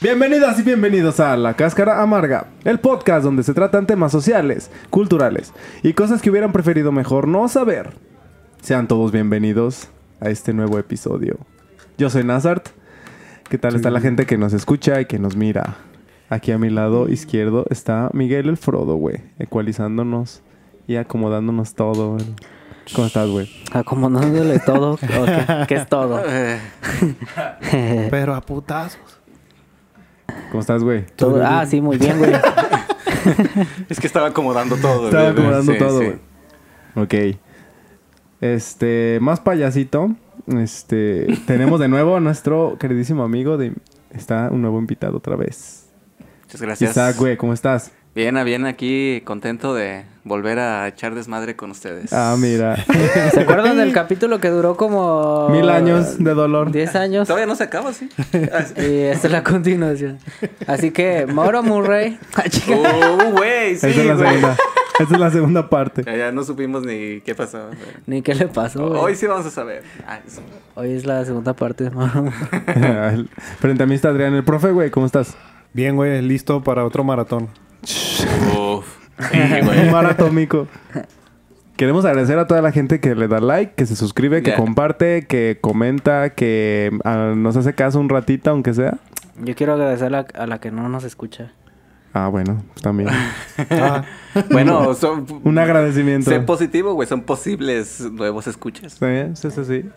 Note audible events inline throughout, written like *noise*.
Bienvenidas y bienvenidos a La Cáscara Amarga, el podcast donde se tratan temas sociales, culturales y cosas que hubieran preferido mejor no saber. Sean todos bienvenidos a este nuevo episodio. Yo soy Nazart. ¿Qué tal está la gente que nos escucha y que nos mira? Aquí a mi lado izquierdo está Miguel el Frodo, güey, ecualizándonos y acomodándonos todo. güey. ¿Cómo estás, güey? Acomodándole todo. ¿Qué es todo? *laughs* Pero a putazos. ¿Cómo estás, güey? Todo- Ah, sí, muy bien, güey. *laughs* Es que estaba acomodando todo. Estaba güey. acomodando Sí, todo, sí. güey. Ok. Este, más payasito. Este, tenemos de nuevo a nuestro queridísimo amigo de... Está un nuevo invitado otra vez. Muchas gracias. Isaac, güey, ¿cómo estás? Bien, a bien, aquí contento de volver a echar desmadre con ustedes. Ah, mira. *laughs* ¿Se acuerdan del capítulo que duró como... Mil años de dolor. 10 años. Todavía no se acaba, ¿sí? *laughs* Ah. Y esta es la continuación. Así que, Mauro Murray. *laughs* Ah. ¡Oh, güey! Sí, Esa es la güey. segunda. Esa es la segunda parte. Ya, ya no supimos ni qué pasó. Ni qué le pasó. Hoy sí vamos a saber. Ah, eso. Hoy es la segunda parte de Mauro Murray. Frente a mí está Adrián, el profe, güey, ¿cómo estás? Bien, güey, listo para otro maratón. Uf. *laughs* Sí, Un güey. maratómico. Queremos agradecer a toda la gente que le da like, que se suscribe, que Ya. comparte, que comenta, que ah, nos hace caso un ratito, aunque sea. Yo quiero agradecer a la, a la que no nos escucha. Ah, bueno, también. *laughs* Ah, Bueno, *laughs* son... Un agradecimiento. Sé positivo, güey. Son posibles nuevos escuchas. Sí, sí, sí, sí.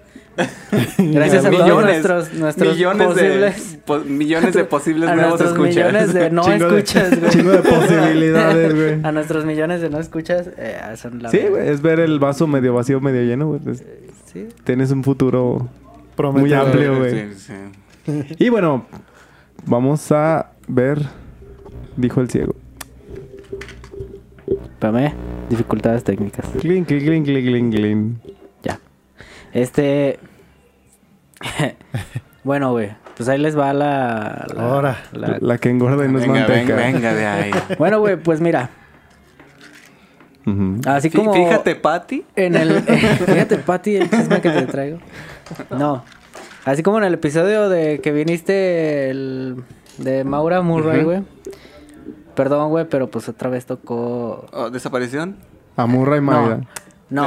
Gracias a todos millones, nuestros, nuestros millones posibles... de po- millones de posibles a nuevos nuestros escuchas. millones de no Chingo escuchas, *laughs* güey. chingo de posibilidades, güey. *laughs* A nuestros millones de no escuchas, eh, son la Sí, güey, es ver el vaso medio vacío, medio lleno, güey. Sí. Tienes un futuro muy prometedor. amplio, güey. Sí, sí. Y bueno, vamos a ver, dijo el ciego. Espérame, dificultades técnicas. Clink, clink, clink, clink, clink. Este. *laughs* bueno, güey. Pues ahí les va la. la- Ahora. la- La que engorda y no es venga, manteca. venga, venga de ahí. *laughs* Bueno, güey, pues mira. Ujú. Así Fí- como. Fíjate, Patty. En el. *laughs* fíjate, Pati, el chisme que te traigo. No. Así como en el episodio de que viniste el. De Maura Murray, güey. Perdón, güey, pero pues otra vez tocó. Oh, ¿Desaparición? Amurra y Maida. No,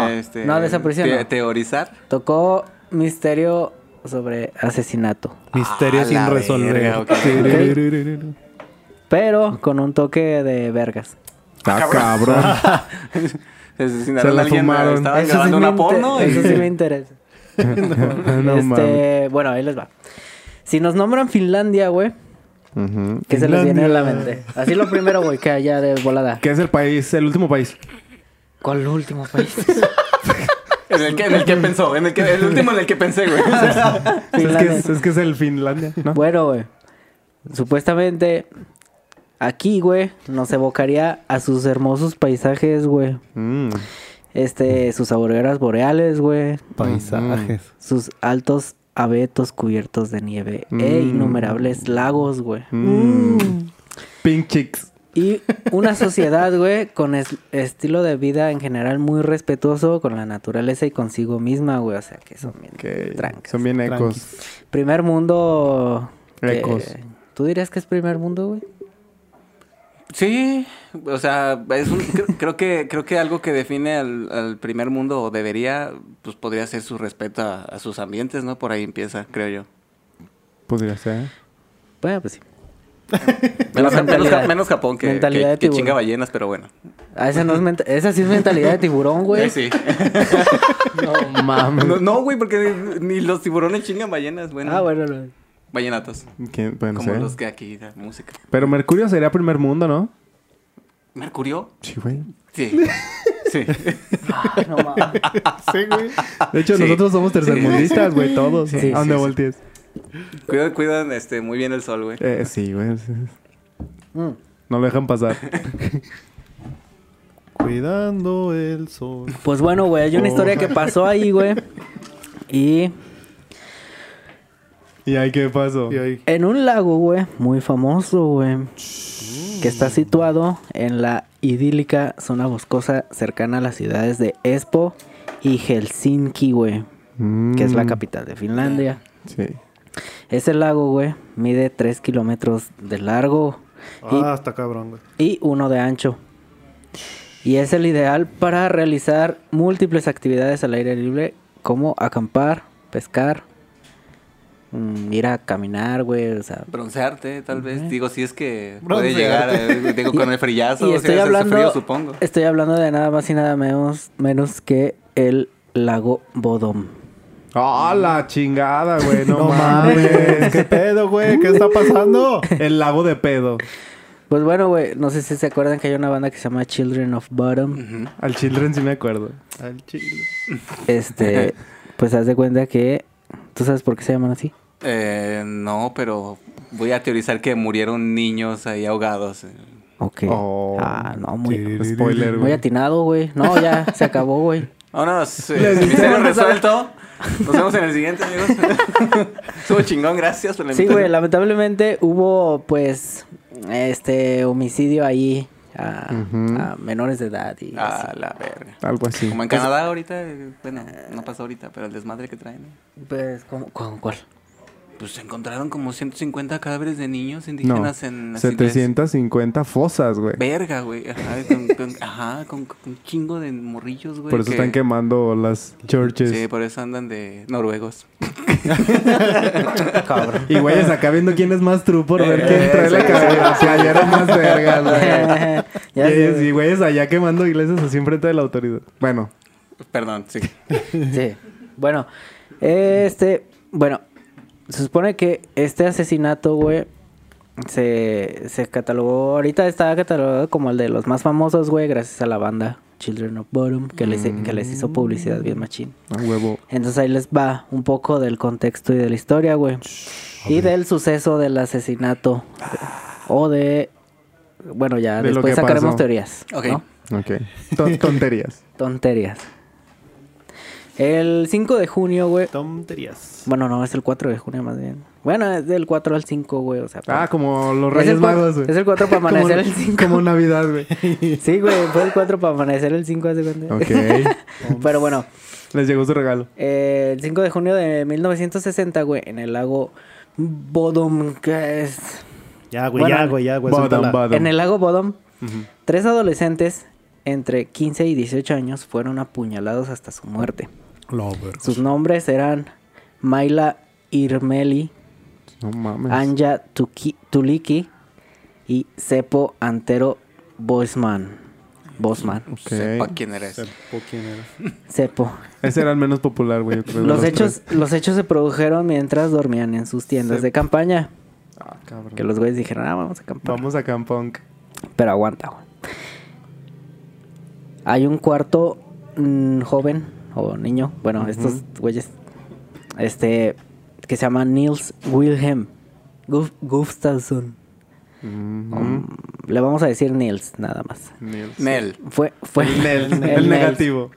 Este, no, desaparición. te- no. Teorizar. Tocó misterio sobre asesinato. Misterio Ah, sin resolver. verga. Pero con un toque de vergas. Ah, cabrón. *laughs* Asesinaron Se la a alguien, fumaron. Estaban Eso sí grabando me una porno. y- Eso sí me interesa. *laughs* no mames. este, bueno, ahí les va. Si nos nombran Finlandia, güey. ¿qué se les viene a la mente? Así lo primero, güey, que allá de volada. ¿Qué es el país, el último país? ¿Cuál último país? *laughs* En el que, en el que pensó. En el, que, el último en el que pensé, güey. *laughs* Es que es, es que es el Finlandia, ¿no? Bueno, güey. Supuestamente aquí, güey, nos evocaría a sus hermosos paisajes, güey. Mm. Este, sus auroras boreales, güey. Paisajes. Sus altos abetos cubiertos de nieve e Mm. innumerables lagos, güey. Mm. Pink chicks. Y una sociedad, güey, con es- estilo de vida en general muy respetuoso con la naturaleza y consigo misma, güey. O sea, que son bien Ok. trancas. Son bien ecos. Tranquis. Primer mundo... que- Ecos. ¿Tú dirías que es primer mundo, güey? Sí, o sea, es un, cre- *laughs* creo que creo que algo que define al, al primer mundo o debería, pues podría ser su respeto a, a sus ambientes, ¿no? Por ahí empieza, creo yo. Podría ser. Bueno, pues sí. Menos, La menos, menos Japón que, mentalidad que- de que tiburón. chinga ballenas, pero bueno. Ah, esa, no es esa sí es mentalidad de tiburón, güey. Sí. *laughs* No mames. No, no, güey, porque ni los tiburones chingan ballenas, bueno. Ah, bueno, no. Ballenatos. ¿Quién? Bueno, como sé. los que aquí da música. Pero Mercurio sería primer mundo, ¿no? ¿Mercurio? Sí, güey. Sí. Sí. Ah, no mames. *laughs* Sí, güey. De hecho, Sí. nosotros somos tercermundistas, güey, todos. Sí, ¿A dónde sí, sí. voltees? Cuidan, cuidan este, muy bien el sol, güey. Eh, sí, güey. sí. Mm. No lo dejan pasar. *laughs* Cuidando el sol. Pues bueno, güey, hay una historia que pasó ahí, güey. Y ¿Y ahí qué pasó? Y ahí. en un lago, güey, muy famoso, güey. Que está situado en la idílica zona boscosa cercana a las ciudades de Espoo y Helsinki, güey. Que es la Mm, capital de Finlandia. Sí. Ese lago, güey, mide 3 kilómetros de largo y, Ah, está cabrón, güey. y uno de ancho. Y es el ideal para realizar múltiples actividades al aire libre, como acampar, pescar, mm, ir a caminar, güey, o sea... Broncearte, tal vez. Digo, si es que Broncearte. puede llegar, digo, con el frillazo. *laughs* Y estoy hablando, frío, supongo. estoy hablando de nada más y nada menos, menos que el lago Bodom. ¡Ah, la chingada, güey! No, No mames. mames, ¿qué pedo, güey? ¿Qué está pasando? El lago de pedo. Pues bueno, güey, no sé si se acuerdan que hay una banda que se llama Children of Bottom. Al Children sí me acuerdo. Al chile. Este, *laughs* pues haz de cuenta que... ¿Tú sabes por qué se llaman así? Eh, no, pero voy a teorizar que murieron niños ahí ahogados. Ok. Oh. ah, no, muy, Spoiler, muy atinado, güey. No, ya, se acabó, güey. Vámonos. eh, Les misterio resuelto. Nos vemos en el siguiente, amigos. *laughs* Estuvo chingón, gracias por la Sí, güey, lamentablemente hubo, pues, este homicidio ahí a, menores de edad y A así. la verga. Algo así. Como en Canadá ahorita, eh, bueno, no pasó ahorita, pero el desmadre que traen. ¿no? Pues, ¿cómo, con cuál? Pues se encontraron como 150 cadáveres de niños No, indígenas en... las iglesias. 750 fosas, güey. Verga, güey. Ajá, con, con- *laughs* ajá, con, con un chingo de morrillos, güey. Por eso que- están quemando las churches. Sí, por eso andan de noruegos. *laughs* Cabrón. Y güeyes acá viendo quién es más true por ver quién Eh, trae la cabeza. Si allá eran más Y- *laughs* güey. Y güeyes allá quemando iglesias así enfrente de la autoridad. Bueno, Perdón, sí. Sí. Bueno, este, bueno, se supone que este asesinato, güey, se, se catalogó, ahorita está catalogado como el de los más famosos, güey, gracias a la banda Children of Bottom, que, les, que les hizo publicidad bien machín. a huevo. Entonces ahí les va un poco del contexto y de la historia, güey. Y del suceso del asesinato. O de... Bueno, ya De después sacaremos pasó. teorías. Ok. ¿no? Ok. Tonterías. Tonterías. El 5 de junio, güey. Tonterías. Bueno, no, es el 4 de junio más bien. Bueno, es del 4 al 5, güey. O sea, Ah, como los es Reyes Magos, güey. Es el 4 para *laughs* amanecer el 5. Como Navidad, güey. *laughs* Sí, güey, fue el 4 para amanecer el 5, hace cuenta. Ok. *laughs* Pero bueno, Les llegó su regalo. eh, el 5 de junio de 1960, güey, en el lago Bodom, que es... Ya, güey, Bueno, ya, güey, ya, güey. Suéltala. bottom. En el lago Bodom, Ujú. tres adolescentes entre 15 y 18 años fueron apuñalados hasta su muerte. Sus nombres eran Maila Irmeli, No mames. Anja Tuki- Tuliki y Cepo Antero Bosman. Bosman. Ok. Sepa quién eres. Sepo quién era. *laughs* Cepo. Ese era el menos popular, güey. Los los hechos, tres. los hechos se produjeron mientras dormían en sus tiendas de campaña. Ah, cabrón. Que los güeyes dijeron, ah, vamos a acampar. Vamos a Campunk. Pero aguanta, güey. Hay un cuarto mm, joven o niño, bueno, estos güeyes, este, que se llama Niels Wilhelm Guf- Gustafsson. Um, le vamos a decir Niels, nada más. Nils. Nel. Fue, fue, El, Nel, el negativo.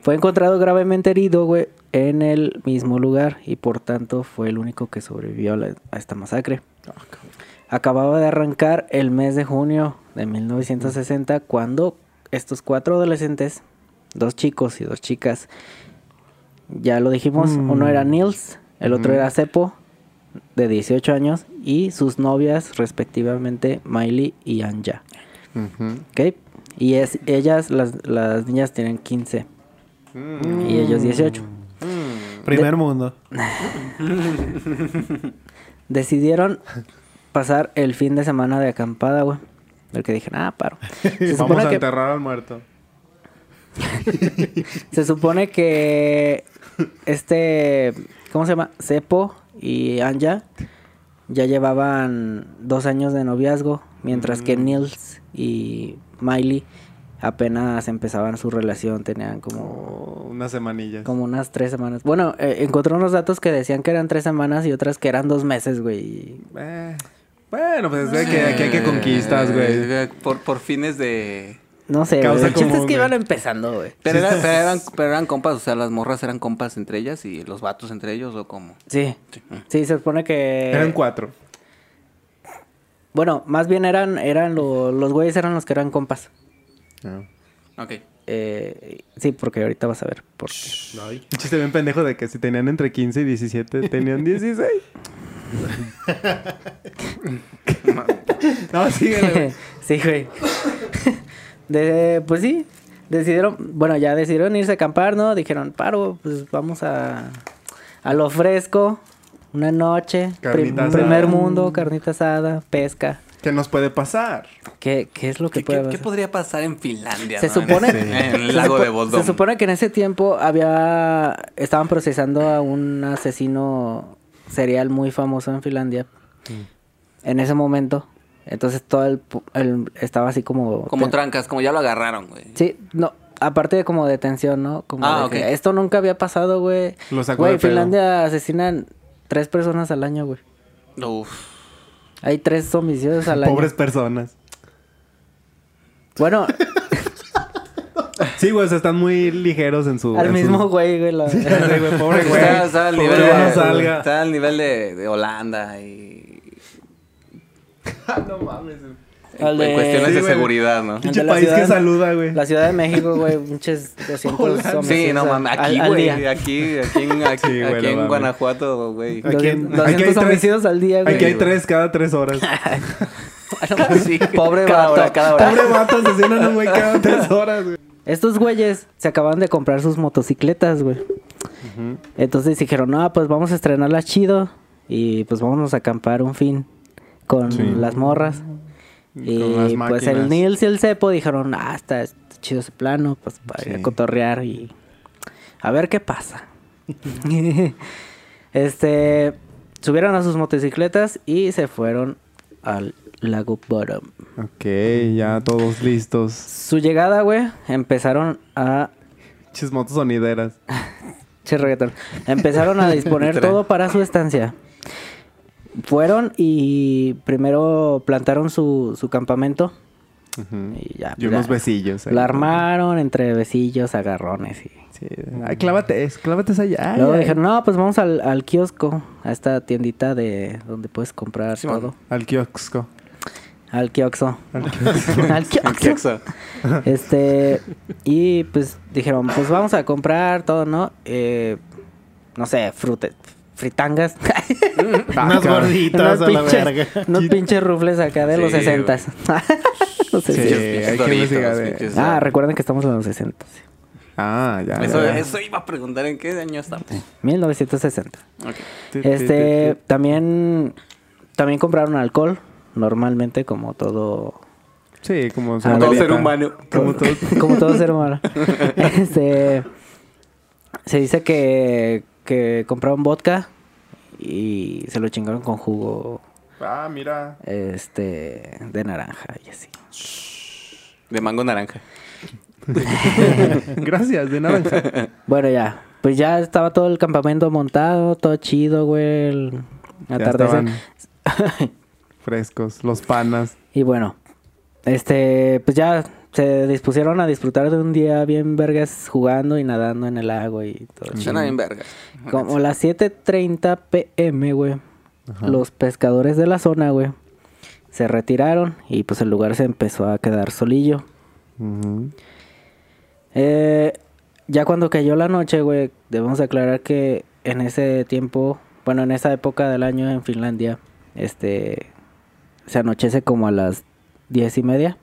Fue encontrado gravemente herido, güey, en el mismo lugar y por tanto fue el único que sobrevivió a, la- a esta masacre. Acababa de arrancar el mes de junio de 1960 cuando estos cuatro adolescentes, dos chicos y dos chicas, ya lo dijimos, Mm. uno era Nils, el otro era Cepo, de 18 años, y sus novias respectivamente Miley y Anja. Ujú. ¿Ok? Y es, ellas, las, las niñas tienen 15 y ellos 18. Primer mundo. *laughs* Decidieron pasar el fin de semana de acampada, güey. Del que dije, ah, paro. *laughs* Se Vamos a que, enterrar al muerto. Se supone que este, ¿cómo se llama? Cepo y Anja ya llevaban dos años de noviazgo, mientras que Mm. Nils y Miley apenas empezaban su relación, tenían como, unas semanillas. como unas tres semanas. Bueno, eh, encontré unos datos que decían que eran tres semanas y otras que eran dos meses, güey. Eh, bueno, pues es que aquí hay que conquistas, güey. Eh, Por, por fines de... No sé, Causa güey. El chiste es que iban empezando, güey. Pero, era- pero eran, pero eran compas, o sea, las morras eran compas entre ellas y los vatos entre ellos o como... Sí. Sí. Sí, se supone que... Eran cuatro. Bueno, más bien eran, eran lo- los güeyes eran los que eran compas. Ok. Eh, sí, porque ahorita vas a ver. por qué. Un chiste bien pendejo de que si tenían entre 15 y 17, tenían 16. *laughs* No, síguele, güey. *laughs* sí, güey. De, pues sí, decidieron, bueno, ya decidieron irse a acampar, ¿no? Dijeron, paro, pues vamos a, a lo fresco, una noche, prim- primer mundo, carnita asada, pesca. ¿Qué nos puede pasar? ¿Qué, qué es lo que ¿Qué, puede qué- qué pasar? podría pasar en Finlandia? Se no? supone, En, en el se lago supo- de Bodom. Se supone que en ese tiempo había estaban procesando a un asesino serial muy famoso en Finlandia. Mm. En ese momento, entonces todo el, el- estaba así como Como ten- trancas, como ya lo agarraron, güey. Sí, no, aparte de como detención, ¿no? Como Ah, de ok. que esto nunca había pasado, güey. Lo sacó Güey. Finlandia asesinan tres personas al año, güey. Uf. Hay tres homicidios al *laughs* año. Pobres personas. Bueno, *laughs* Sí, güey, o sea, están muy ligeros en su... al en su- mismo güey, güey. la- Sí, güey, pobre güey. Está, está al Pobre nivel güey, de, no salga. está al nivel de, de Holanda y *laughs* no mames. en, Al de- en cuestiones Sí, de güey. seguridad, ¿no? Pinche la país que ciudad- saluda, güey. La Ciudad de México, güey, pinches 200 Hola. Sí, no mames, aquí, al- güey, aquí, aquí en, *laughs* aquí, Sí, güey, aquí en. Guanajuato, güey. Aquí en- 200 aquí hay tres- homicidios al día, güey. Aquí hay tres cada tres horas. *laughs* Sí, Pobre cada vato. hora, cada hora. Pobre vato, asesinan a un güey cada tres horas, güey. Estos güeyes se acaban de comprar sus motocicletas, güey. Entonces dijeron, no, pues vamos a estrenarlas chido. Y pues vámonos a acampar un fin con Sí. las morras. Y las pues el. Nils y el Cepo dijeron, ah, está, está chido ese plano, pues para ir a cotorrear y a ver qué pasa. *laughs* este, subieron a sus motocicletas y se fueron al lago Bottom. Ok, ya todos listos. Su llegada, güey, empezaron a Pinches motos sonideras. *laughs* Che, reggaetón. Empezaron a disponer todo para su estancia. Fueron y primero plantaron su, su campamento. Ujú. Y ya. Y pues, unos ya. besillos. ahí. La armaron entre besillos, agarrones y... Sí. Ay, clávate, es- clávate esa allá. Luego Ay, dijeron, no, pues vamos al, al kiosco, a esta tiendita de donde puedes comprar Simón. todo. Al kiosco. Al kiosco. Al *laughs* kiosco. al kiosco. Este, y pues dijeron, pues vamos a comprar todo, ¿no? Eh, no sé, frute, fritangas. *laughs* Unas cabrón. gorditas a la pinches- verga. unos pinches rufles acá de los 60 no sé Sí, si- Pinches *laughs* hay que Doritos, investigar de- pinches- Ah, recuerden que estamos en los 60. sí. Ah, ya. Eso, ya. eso iba a preguntar en qué año estamos. 1960. Ok. Este, también, también compraron alcohol, normalmente como todo, Sí, como Como todo ser humano. Como todo. como todo ser humano. Este, se dice que, que compraron vodka y se lo chingaron con jugo, Ah, mira. este, de naranja y así. De mango naranja. *laughs* Gracias, de naranja. Bueno, ya. Pues ya estaba todo el campamento montado, todo chido, güey. El atardecer. *laughs* frescos. Los panas. Y bueno, este, pues ya se dispusieron a disfrutar de un día bien vergas jugando y nadando en el agua y todo chido. Suena bien verga. Como las 7.30 pm, güey. Los pescadores de la zona, güey. Se retiraron y pues el lugar se empezó a quedar solillo. Eh, ya cuando cayó la noche, güey, debemos aclarar que en ese tiempo, bueno, en esa época del año en Finlandia, este, se anochece como a las diez y media.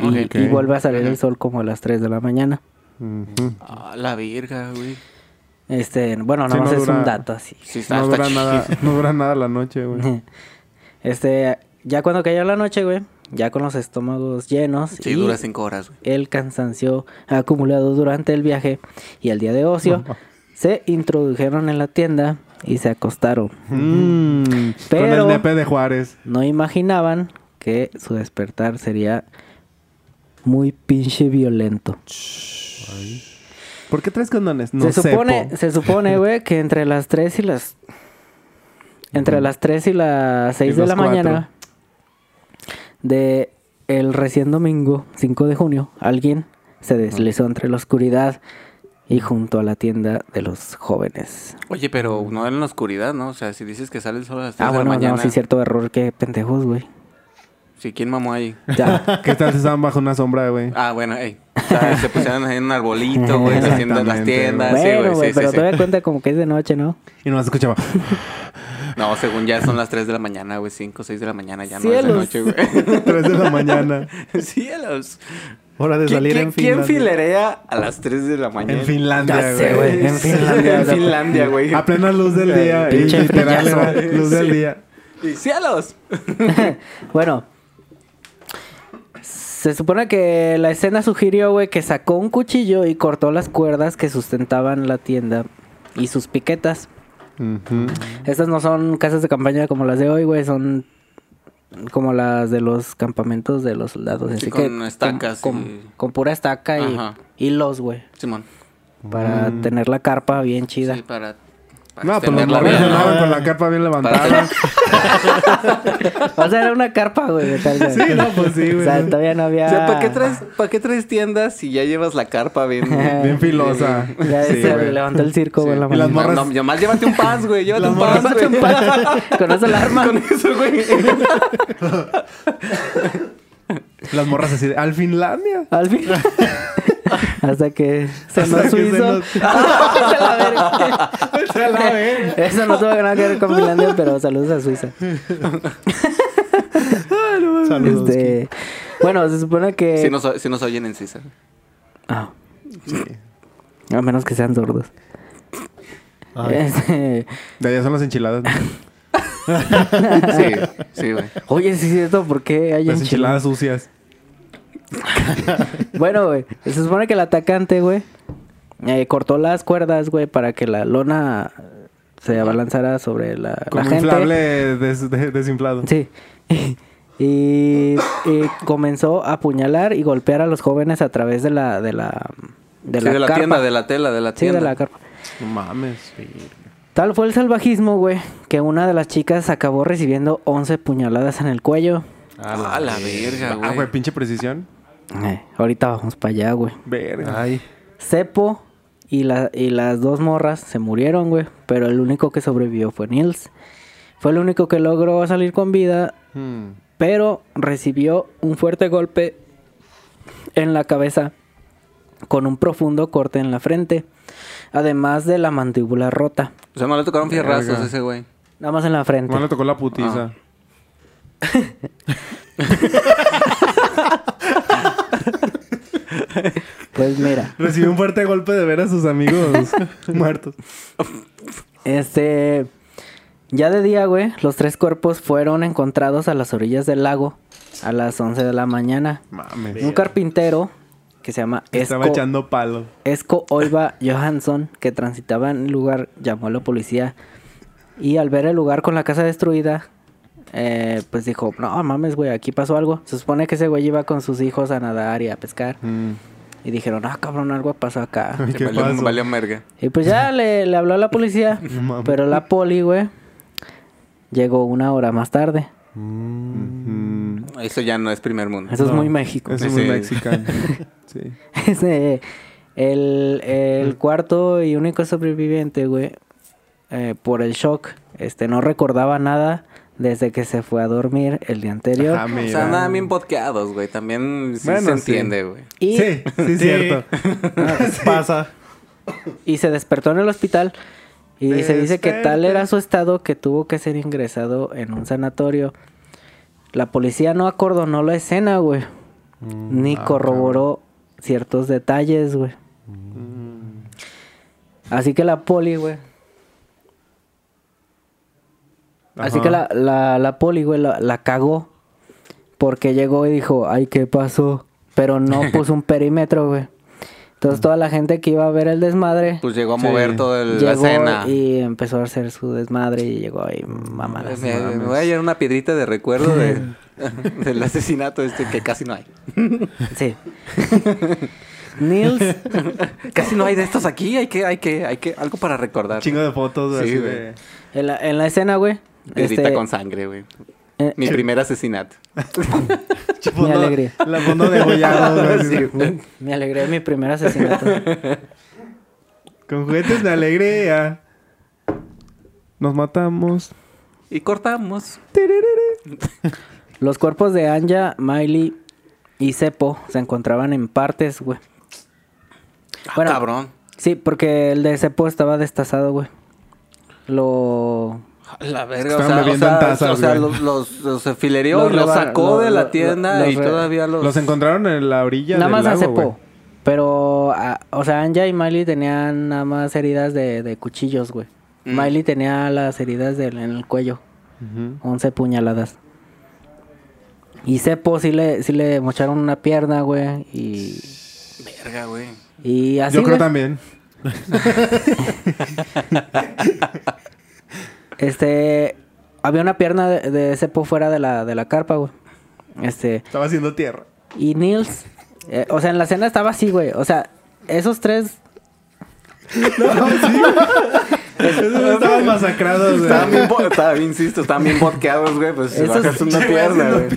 Y, vuelve a salir el sol como a las 3 de la mañana. Ujú. Ah, la virga, güey. Este, bueno, Sí, nada más no es un dato así. Sí, está, No está dura, nada, no dura nada la noche, güey. *laughs* Este, ya cuando cayó la noche, güey, ya con los estómagos llenos Sí, y dura cinco horas, güey. el cansancio acumulado durante el viaje y el día de ocio, *laughs* se introdujeron en la tienda y se acostaron. Mm, Con Pero- el nepe de Juárez. No imaginaban que su despertar sería muy pinche violento. ¿Por qué traes condones? No se sé. supone, po. se supone, *laughs* güey, que entre las 3 y las entre las 3 y las 6 Y de la cuatro. mañana de el recién domingo 5 de junio, alguien se deslizó entre la oscuridad y junto a la tienda de los jóvenes. Oye, pero no en la oscuridad, ¿no? O sea, si dices que sale el sol a las 3 Ah, de la bueno, mañana. no, sí, cierto error, qué pendejos, güey. Sí, ¿quién mamó ahí? Ya. *laughs* ¿Qué tal si estaban bajo una sombra, güey? Ah, bueno, ey. O sea, se pusieron ahí en un arbolito, güey, *laughs* las tiendas, las tiendas, sí, bueno, güey, güey, sí, pero sí, todavía sí. cuenta como que es de noche, ¿no? Y nomás escuchaba. *laughs* No, según ya son las 3 de la mañana, güey. 5, 6 de la mañana, ya no es de Cielos. noche, güey. 3 de la mañana. Cielos. Hora de ¿Quién, salir quién- en quién Finlandia. filerea a las 3 de la mañana? En Finlandia, güey. En Finlandia. En Finlandia, güey. A plena luz del día. Pinche literal, luz del día. Y ¡Cielos! Bueno. Se supone que la escena sugirió, güey, que sacó un cuchillo y cortó las cuerdas que sustentaban la tienda y sus piquetas. Ujú. Estas no son casas de campaña como las de hoy, güey, son como las de los campamentos de los soldados. Sí, Así con que estacas Con, y- con pura estaca y Ajá. hilos, güey. Simón. Para tener la carpa bien chida. Sí, para. Para No, pues los ¿no? andaban con la capa bien levantada. *laughs* O sea, era una carpa, güey. de tal, güey. Sí, no, pues sí, O güey. sea, todavía no había... O sea, ¿para qué, traes, ¿para qué traes tiendas si ya llevas la carpa bien? *laughs* Bien filosa. Ya Sí, se güey. levantó el circo, güey, la Y las mañana. No, morras- no, nomás llévate un pants, güey. *laughs* Llévate Las un morras- pants, güey. Con eso la arma. Con eso, güey. Las morras así de, al Finlandia. Al fin. *laughs* Hasta que se nos suizo. Se *laughs* la verga. Eso no tuvo nada que ver con Finlandia, pero saludos a Suiza. Saludos. Este, bueno, se supone que. Si nos, si nos oyen en Suiza. Ah. A menos que sean sordos. Este, De allá son las enchiladas. ¿no? *laughs* Sí, sí, güey. Oye, sí es cierto, ¿por qué hay Las enchiladas? enchiladas sucias. *laughs* Bueno, güey, se supone que el atacante, güey, eh, cortó las cuerdas, güey, para que la lona se abalanzara sobre la, gente. inflable des- de- desinflado. Sí. *laughs* y, y comenzó a apuñalar y golpear a los jóvenes a través de la de la de Sí, la, de la carpa. tienda, de la tela, de la Sí, tienda. de la carpa. No mames. Tal fue el salvajismo, güey, que una de las chicas acabó recibiendo 11 puñaladas en el cuello. A la verga, Ah, güey, güey. pinche precisión. Eh, ahorita vamos para allá, güey. Verga. Ay. Cepo y, la, y las dos morras se murieron, güey. Pero el único que sobrevivió fue Nils. Fue el único que logró salir con vida, Hmm. pero recibió un fuerte golpe en la cabeza con un profundo corte en la frente, además de la mandíbula rota. O sea, no le tocaron fierrazos a ese güey. Nada más en la frente. No le tocó la putiza. *laughs* *laughs* Pues mira, Recibió un fuerte golpe de ver a sus amigos *laughs* muertos. este... Ya de día, güey, los tres cuerpos fueron encontrados a las orillas del lago a las 11 de la mañana. Mames. Un carpintero que se llama Estaba Esco, echando palo. Esco Oiva Johansson, que transitaba en el lugar, llamó a la policía. Y al ver el lugar con la casa destruida, eh, pues dijo, no mames, güey, aquí pasó algo. Se supone que ese güey iba con sus hijos a nadar y a pescar. Mm. Y dijeron, ah, cabrón, algo pasó acá. *laughs* ¿Qué valió, pasó? valió merga. y pues ya le, le habló a la policía. *laughs* Pero la poli, güey, llegó una hora más tarde. Mm. Eso ya no es primer mundo. Eso es muy México. Eso es Sí. muy mexicano. *laughs* Sí. Ese, el, el cuarto y único sobreviviente, güey, eh, por el shock, este, no recordaba nada desde que se fue a dormir el día anterior. Ah, O mira. sea, andaban bien podqueados, güey. También sí Bueno, se sí. entiende, güey. Y, Sí, sí, cierto. *laughs* Pasa. y se despertó en el hospital. Y se dice que tal era su estado que tuvo que ser ingresado en un sanatorio. La policía no acordonó la escena, güey. ni ah, corroboró ciertos detalles, güey. Así que la poli, güey. Así que la, la, la poli, güey, la, la cagó. Porque llegó y dijo, ay, ¿qué pasó? Pero no *laughs* puso un perímetro, güey. Entonces toda la gente que iba a ver el desmadre Pues llegó a Sí. mover toda el- la escena. y empezó a hacer su desmadre y llegó ahí mamadas. Me, me voy a llevar una piedrita de recuerdo de, *laughs* *laughs* del asesinato este que casi no hay. Sí. Nils, Casi no hay de estos aquí. Hay que, hay que, hay que, algo para recordar. Chingo de fotos Sí, así güey. de... en la, en la escena, güey. Piedrita este, con sangre, güey. eh, Mi primer asesinato. *laughs* Mi alegría. La fondo de gollado, güey. así de- Me alegré de mi primer asesinato. *laughs* Con juguetes de alegría. Nos matamos. Y cortamos. *laughs* Los cuerpos de Anja, Miley y Cepo se encontraban en partes, güey. Bueno, Ah, cabrón. Sí, porque el de Cepo estaba destazado, güey. Lo... A La verga, o Estaban sea, o bebiendo en sea, tazas, o sea, los, los, los afilerió Los y los reba- sacó de la tienda y todavía los... Los encontraron en la orilla Nada del más a lago, güey. Cepo. Pero, ah, o sea, Anja y Miley tenían nada más heridas de, de cuchillos, güey. Mm. Miley tenía las heridas en el cuello. Ujú. 11 puñaladas. Y Cepo sí le, sí le mocharon una pierna, güey. Y, Verga, güey. y así, Yo creo güey, también. *laughs* *laughs* Este... Había una pierna de, de Cepo fuera de la, de la carpa, güey. Este... Estaba haciendo tierra. Y Nils... eh, o sea, en la escena estaba así, güey. O sea, esos tres... *laughs* Estaban masacrados, güey. Estaban bien, estaba, insisto, estaban bien botqueados, güey. Pues Esos- bajas una pierna, güey.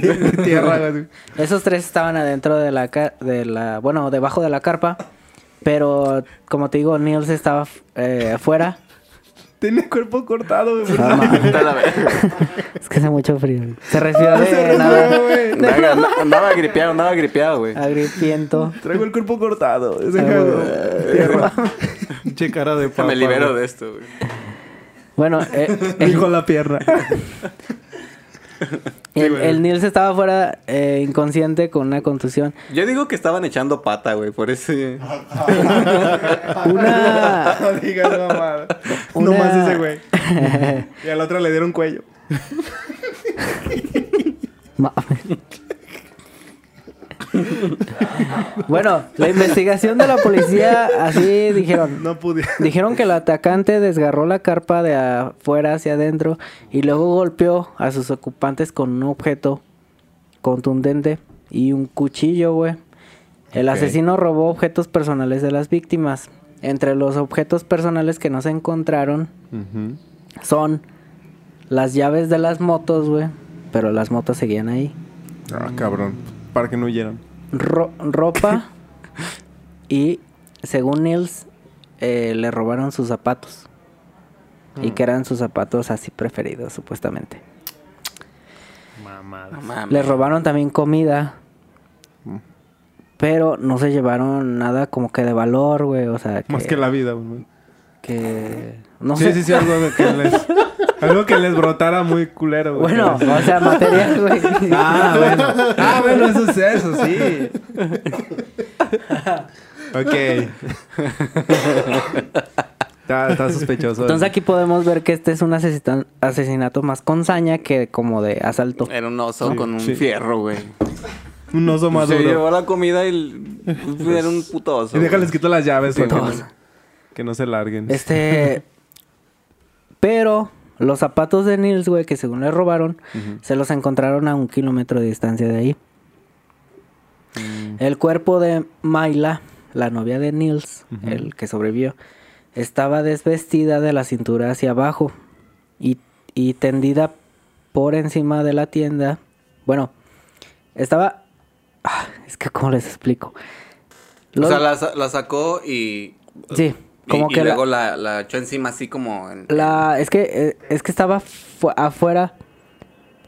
tierra, güey. *laughs* Esos tres estaban adentro de la, de la... Bueno, debajo de la carpa. Pero, como te digo, Nils estaba eh, afuera. Tiene el cuerpo cortado, güey. No. Es que hace mucho frío. güey. Se respiró Se de nada. güey. Andaba, andaba- andaba gripeado, andaba gripeado, güey. Agripiento. Traigo el cuerpo cortado. Es de Ah. Tierra. *laughs* Che cara de papa. Me libero güey. de esto, güey. Bueno, eh, *laughs* Dijo la pierna. *laughs* el, el Nils estaba fuera eh, inconsciente con una contusión. Yo digo que estaban echando pata, güey, por ese... *laughs* Una... No digas mamada. Una- No más ese güey. *laughs* Y al otro le dieron cuello. *laughs* Bueno, la investigación de la policía, así dijeron. No pude. Dijeron que el atacante desgarró la carpa de afuera hacia adentro y luego golpeó a sus ocupantes con un objeto contundente y un cuchillo, güey. El asesino robó objetos personales de las víctimas. Entre los objetos personales que no se encontraron son las llaves de las motos, güey. Pero las motos seguían ahí. Ah, cabrón. Para que no huyeran. Ro- ropa *laughs* y, según Nils, eh, le robaron sus zapatos. Y que eran sus zapatos así preferidos, supuestamente. Mamada. No mames. Le robaron también comida. Pero no se llevaron nada como que de valor, güey. O sea, que... Más que la vida, güey. que- No sí, sé. sí, sí, algo de que les... *laughs* Algo que les brotara muy culero, güey. Bueno, o sea, material, güey. Ah, bueno. Ah, bueno, eso es eso, sí. ok. está, está sospechoso. Entonces aquí podemos ver que este es un asesina- asesinato más con saña que como de asalto. Era un oso Sí, con un sí. fierro, güey. Un oso Se maduro. llevó la comida y el- era un puto oso. Y déjales güey. quito las llaves para que no, Todos. que no se larguen. Este. Pero los zapatos de Nils, güey, que según le robaron, se los encontraron a un kilómetro de distancia de ahí. Mm. El cuerpo de Mayla, la novia de Nils, el que sobrevivió, estaba desvestida de la cintura hacia abajo y, y tendida por encima de la tienda. Bueno, estaba. Ah, es que, ¿cómo les explico? O sea, la, la sacó y... Sí, como y, que luego la, la echó encima así como... En, La, es que eh, es que estaba fu- afuera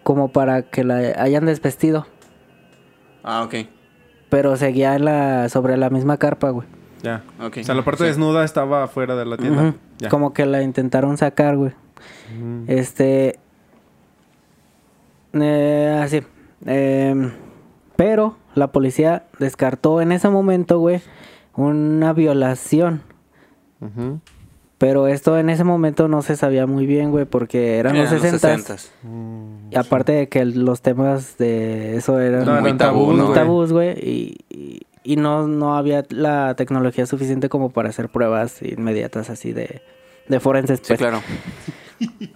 como para que la hayan desvestido, Ah, ok. pero seguía en la sobre la misma carpa, güey. Ya. Ok. O sea, la parte Sí. desnuda estaba afuera de la tienda. Ya. Como que la intentaron sacar, güey. Este eh, así. Em, pero la policía descartó en ese momento, güey, una violación. Ujú. Pero esto en ese momento no se sabía muy bien, güey, porque eran los Eran 60 Mm. Y aparte de que los temas de eso eran No, muy tabú, tabú, ¿no, muy güey? tabús, güey. Y, y, y no, no había la tecnología suficiente como para hacer pruebas inmediatas así de, de forenses. Sí, pues. claro. *laughs*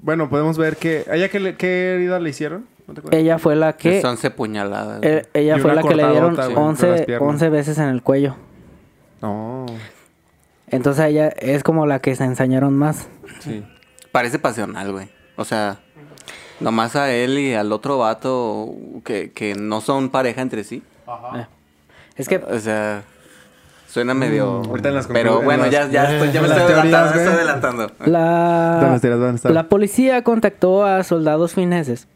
Bueno, podemos ver que... ¿A ella qué, le- qué herida le hicieron? ¿No te? Ella fue la que... Son puñaladas. eh, ella fue la que le dieron cortadota, güey, entre las 11, piernas. 11 veces en el cuello. No. Entonces ella es como la que se ensañaron más. Sí. Parece pasional, güey. O sea, nomás a él y al otro vato que, que no son pareja entre sí. Eh. Es que O sea, suena medio... Mm, ahorita en las Pero bueno, en ya, ya, estoy, ya me estoy teorías, adelantando. estoy adelantando. la, policía contactó a soldados fineses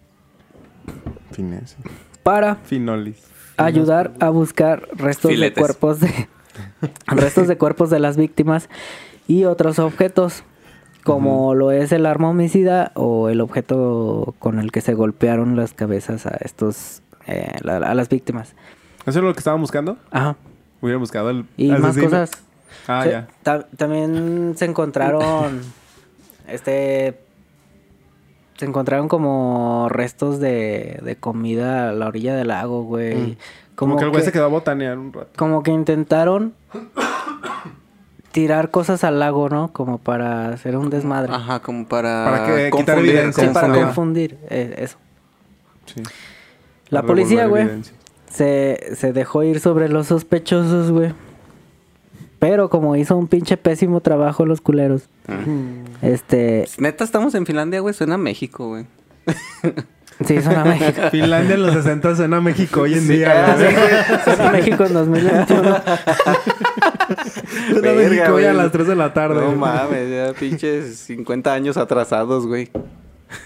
Fines. para Finolis. ayudar a buscar restos Filetes. de cuerpos de *laughs* restos de cuerpos de las víctimas y otros objetos como lo es el arma homicida o el objeto con el que se golpearon las cabezas a estos, eh, la- a las víctimas. ¿Eso es lo que estaban buscando? Ajá. Hubiera buscado el Y más asesino. cosas. Ah, Se- ya. ta- también se encontraron, *laughs* este, se encontraron como restos de, de comida a la orilla del lago, güey. Mm. Como, que el güey se quedó a botanear un rato. como que intentaron tirar cosas al lago, ¿no? Como para hacer un desmadre. Ajá, como para, Para que- quitar confundir, evidencia. Sí, para confundir, eh, eso. Sí. La Para policía, güey, se, se dejó ir sobre los sospechosos, güey. Pero como hizo un pinche pésimo trabajo los culeros, este, Neta, estamos en Finlandia, güey. Suena a México, güey. *laughs* sí, suena a México. *laughs* Finlandia en los 60 suena a México hoy en Sí, día. ah. Suena a México en 2021. Suena México hoy a las 3 de la tarde. No mames, ya pinches 50 años atrasados, güey.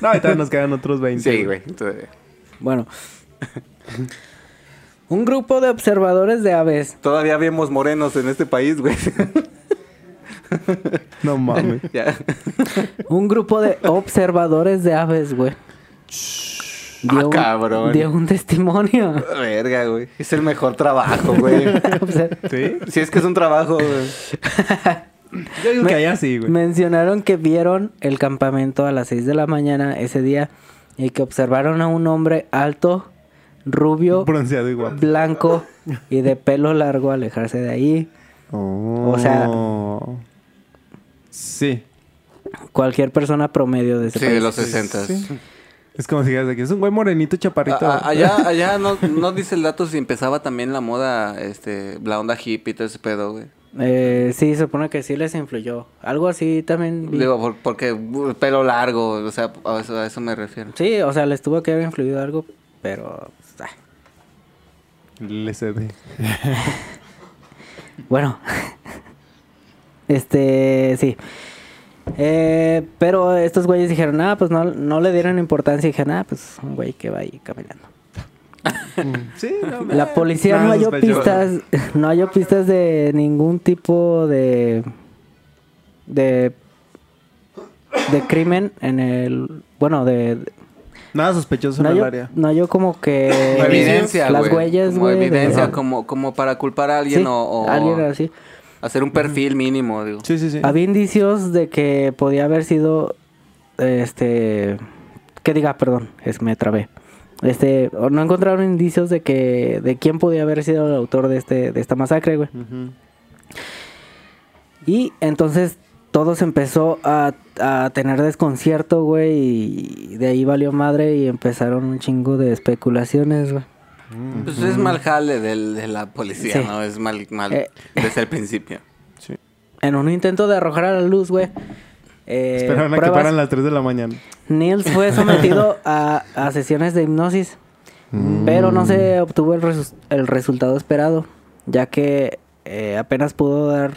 No, ahorita nos quedan otros 20. Sí, güey. Entonces, Bueno. Un grupo de observadores de aves. Todavía vemos morenos en este país, güey. No mames. ya. Un grupo de observadores de aves, güey. Ah, cabrón. dio un testimonio. Verga, güey. Es el mejor trabajo, güey. *laughs* ¿Sí? Si es que es un trabajo, güey. Yo digo Me- que allá sí, güey. Mencionaron que vieron el campamento a las 6 de la mañana ese día y que observaron a un hombre alto, rubio, Bronceado igual. blanco y de pelo largo alejarse de ahí. O sea- Sí. Cualquier persona promedio de ese Sí, país. de los 60. Es como si dijeras de que es un güey morenito chaparrito. A- a- allá, allá no, no dice el dato si empezaba también la moda, este, la onda hippie y todo ese pedo, güey. Eh, sí, se supone que sí les influyó. Algo así también. vi. Digo, por- porque uh, pelo largo, o sea, a eso, a eso me refiero. Sí, o sea, les tuvo que haber influido algo, pero... pues, ah. LCD. *laughs* Bueno. *laughs* este, sí. Eh, pero estos güeyes dijeron, ah, pues no, no le dieron importancia. Y dijeron, ah, pues un güey que va ahí caminando. Sí, no, *laughs* La policía nada no halló pistas, no halló pistas de ningún tipo de, de, de crimen en el, bueno, de, Nada sospechoso no en el área. no halló como que evidencia, las güey. huellas, Como evidencia, como, como para culpar a alguien Sí, o, o alguien así. Hacer un perfil mínimo, digo. Sí, sí, sí. Había indicios de que podía haber sido, este, que diga, perdón, es me trabé. Este, o no encontraron indicios de que, de quién podía haber sido el autor de este, de esta masacre, güey. Y entonces todo se empezó a, a tener desconcierto, güey, y de ahí valió madre y empezaron un chingo de especulaciones, güey. Pues es mal jale del, de la policía, Sí. ¿no? Es mal, mal Eh. desde el principio. Sí. En un intento de arrojar a la luz, güey. eh, Esperaron a que paran las 3 de la mañana. Niels fue *laughs* sometido a, a sesiones de hipnosis, pero no se obtuvo el, resu- el resultado esperado, ya que eh, apenas pudo dar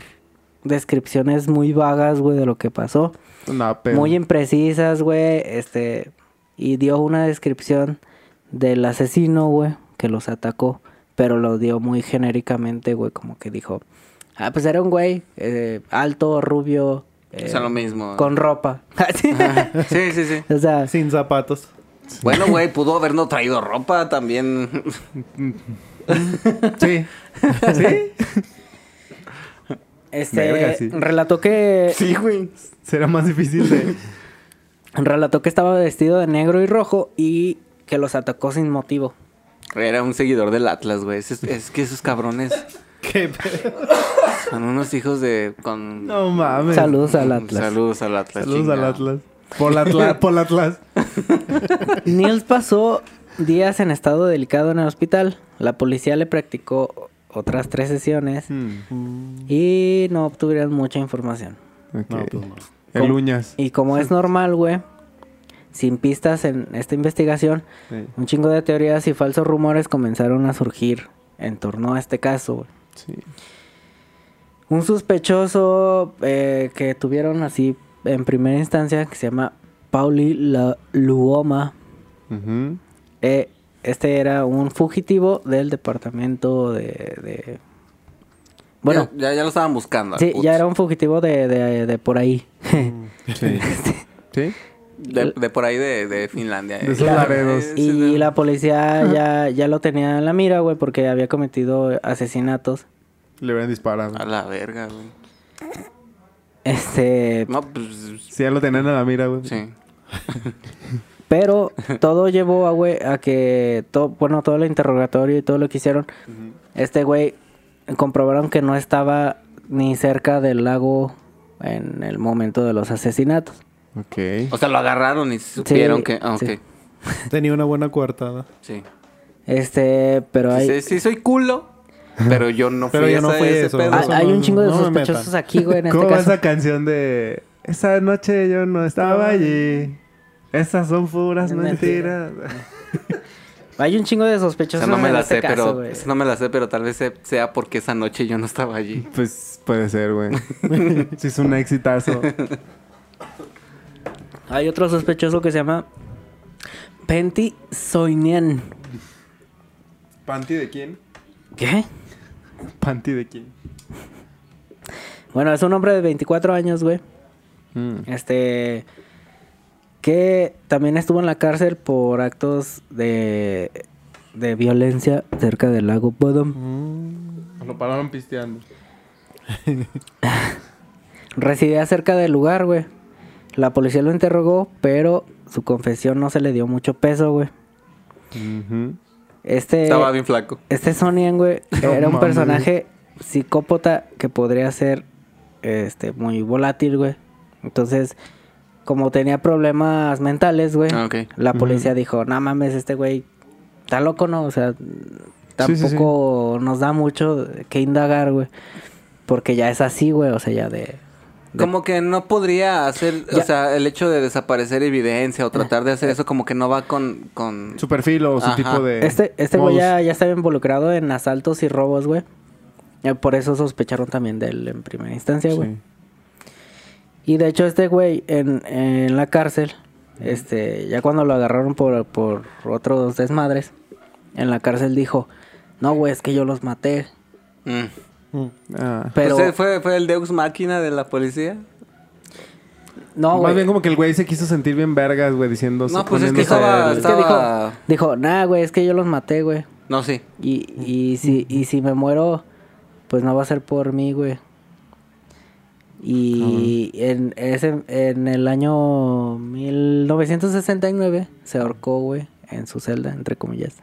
descripciones muy vagas, güey, de lo que pasó. No, pero... Muy imprecisas, güey, este, y dio una descripción del asesino, güey, que los atacó, pero lo dio muy genéricamente, güey, como que dijo, ah, pues era un güey eh, alto, rubio, eh, O sea, lo mismo. con ropa. *laughs* Sí, sí, sí. o sea, Sin zapatos. Bueno, güey, pudo habernos traído ropa también. *laughs* Sí. ¿Sí? Este Verga, sí. relató que Sí, güey. Será más difícil de... relató que estaba vestido de negro y rojo y que los atacó sin motivo. Era un seguidor del Atlas, güey. Es, es que esos cabrones *laughs* ¿Qué pedo? son unos hijos de... Con... No mames. Saludos al Atlas. Saludos al Atlas. Saludos al. Atlas. Por la Atlas. Por la Atlas. *laughs* Niels pasó días en estado delicado en el hospital. La policía le practicó otras tres sesiones Hmm. y no obtuvieron mucha información. Ok. No, pues no. El uñas. Y como es normal, güey, sin pistas en esta investigación, Sí. un chingo de teorías y falsos rumores comenzaron a surgir en torno a este caso. Sí. Un sospechoso eh, que tuvieron así en primera instancia, que se llama Pauli La- Luoma. Eh, este era un fugitivo del departamento de... de- Bueno, Ya, ya, ya lo estaban buscando. sí, ya era un fugitivo de, de, de por ahí. Sí. *laughs* ¿Sí? De, de por ahí de, de Finlandia. De esos Laredos. Eh, Y sí, la policía ya, ya lo tenía en la mira, güey, porque había cometido asesinatos. Le hubieran disparado. A la verga, güey. Este, No, pues... Sí, ya lo tenían a la mira, güey. Sí. *laughs* pero todo llevó a, güey, a que, todo, bueno, todo el interrogatorio y todo lo que hicieron, este güey comprobaron que no estaba ni cerca del lago en el momento de los asesinatos. Ok. O sea, lo agarraron y supieron que... Ah, ok. sí. *laughs* Tenía una buena coartada. Sí. Este, pero hay, Sí, sí, soy culo, pero yo no *laughs* fui Pero yo no ese- fui ese eso. pedo. hay, eso hay un chingo de no sospechosos aquí, güey, en *laughs* este ¿Cómo va caso. esa canción de Esa noche yo no estaba allí? Esas son puras Es mentiras. Hay un chingo de O sospechosos sea, no me la este sé, caso, pero... esa no me la sé, pero tal vez se- sea porque esa noche yo no estaba allí. Pues puede ser, güey. Sí, es un exitazo. Hay otro sospechoso que se llama Penti Soinian. ¿Panty de quién? ¿Qué? ¿Panty de quién? Bueno, es un hombre de 24 años, güey. Mm. Este. Que también estuvo en la cárcel por actos de. de violencia cerca del lago Bodom. Lo pararon pisteando. *laughs* Residía cerca del lugar, güey. La policía lo interrogó, pero su confesión no se le dio mucho peso, güey. Este. Estaba bien flaco. Este Sonian, güey, *laughs* No era un personaje psicópata que podría ser este muy volátil, güey. Entonces, como tenía problemas mentales, güey, Ah, ok. la policía dijo, no mames, este güey está loco, ¿no? O sea, Sí, sí, tampoco nos da mucho que indagar, güey. Porque ya es así, güey, o sea, ya de... Como que no podría hacer, o sea, el hecho de desaparecer evidencia o tratar de hacer eso como que no va con... con... Su perfil o su Ajá. tipo de. Este, este güey ya, ya estaba involucrado en asaltos y robos, güey. Eh, Por eso sospecharon también de él en primera instancia, güey. Sí. Y de hecho este güey en, en la cárcel, este, ya cuando lo agarraron por, por otros desmadres, en la cárcel dijo, no güey, es que yo los maté. Mm. Ah. Pero, ¿Usted fue, fue el Deus Máquina de la policía? no Más bien como que el güey se quiso sentir bien vergas, güey, diciendo... No, pues es que estaba- el- Es que estaba- dijo, dijo, nah güey, es que yo los maté, güey. No, sí. Y, y, si, y si me muero, pues no va a ser por mí, güey. Y en, ese, en el año 1969 se ahorcó, güey, en su celda, entre comillas.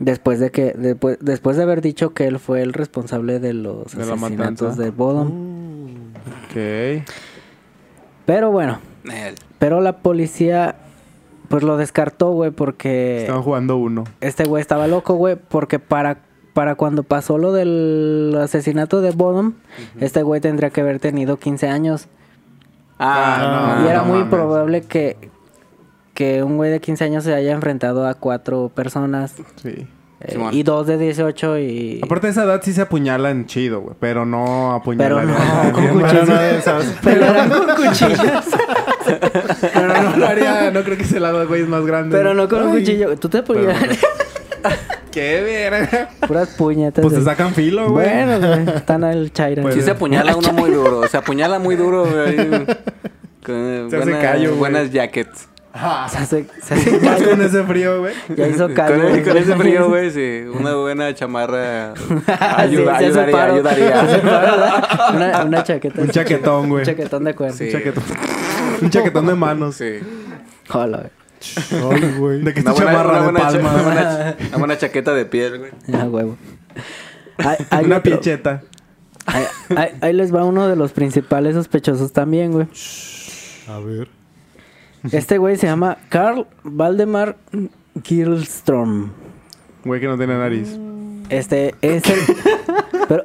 Después de que, después, después de haber dicho que él fue el responsable de los De asesinatos de Bodom. Ok. Pero bueno, pero la policía, pues lo descartó, güey, porque... Estaban jugando uno. Este güey estaba loco, güey, porque para, para cuando pasó lo del asesinato de Bodom, este güey tendría que haber tenido 15 años. Ah, no, y era no muy mames. probable que, que un güey de 15 años se haya enfrentado a cuatro personas. Sí. eh, y dos de 18 y... Aparte de esa edad sí se apuñalan chido, güey. Pero no Pero apuñalan. no, con Pero cuchillos. no de esas. *laughs* Pero eran con cuchillos. Pero no lo haría. No creo que ese lado, güey, es más grande. pero no con un cuchillo. Tú te apuñalas. *laughs* ¡Qué verga! Puras puñetas. Pues te sacan filo, güey. Bueno, güey. Están al chaira. Pues, Sí se apuñala uno muy duro. Se apuñala muy duro, güey. *laughs* Con Se hace callo, güey. Buenas jackets. Se hace, se *laughs* hace con ese frío, güey. Ya hizo Con, el- con güey. ese frío, güey, sí. *laughs* Una buena chamarra Sí, ayuda, hace ayudaría, paro. ayudaría. Paro. *laughs* Una, una chaqueta. Un chaquetón, güey. Un chaquetón de cuerno. Sí. Un chaquetón. Un chaquetón de manos. Sí. Hola, güey. Ay, güey. De que Una buena, chamarra una, de palma. una buena- una buena chaqueta de piel, güey. Ah, huevo. Hay, hay Una otro- pincheta. Ahí, ahí- ahí les va uno de los principales sospechosos también, güey. A ver. *laughs* Este güey se llama Carl Valdemar Kirlstrom. Güey que no tiene nariz. Este es el... *laughs* Pero,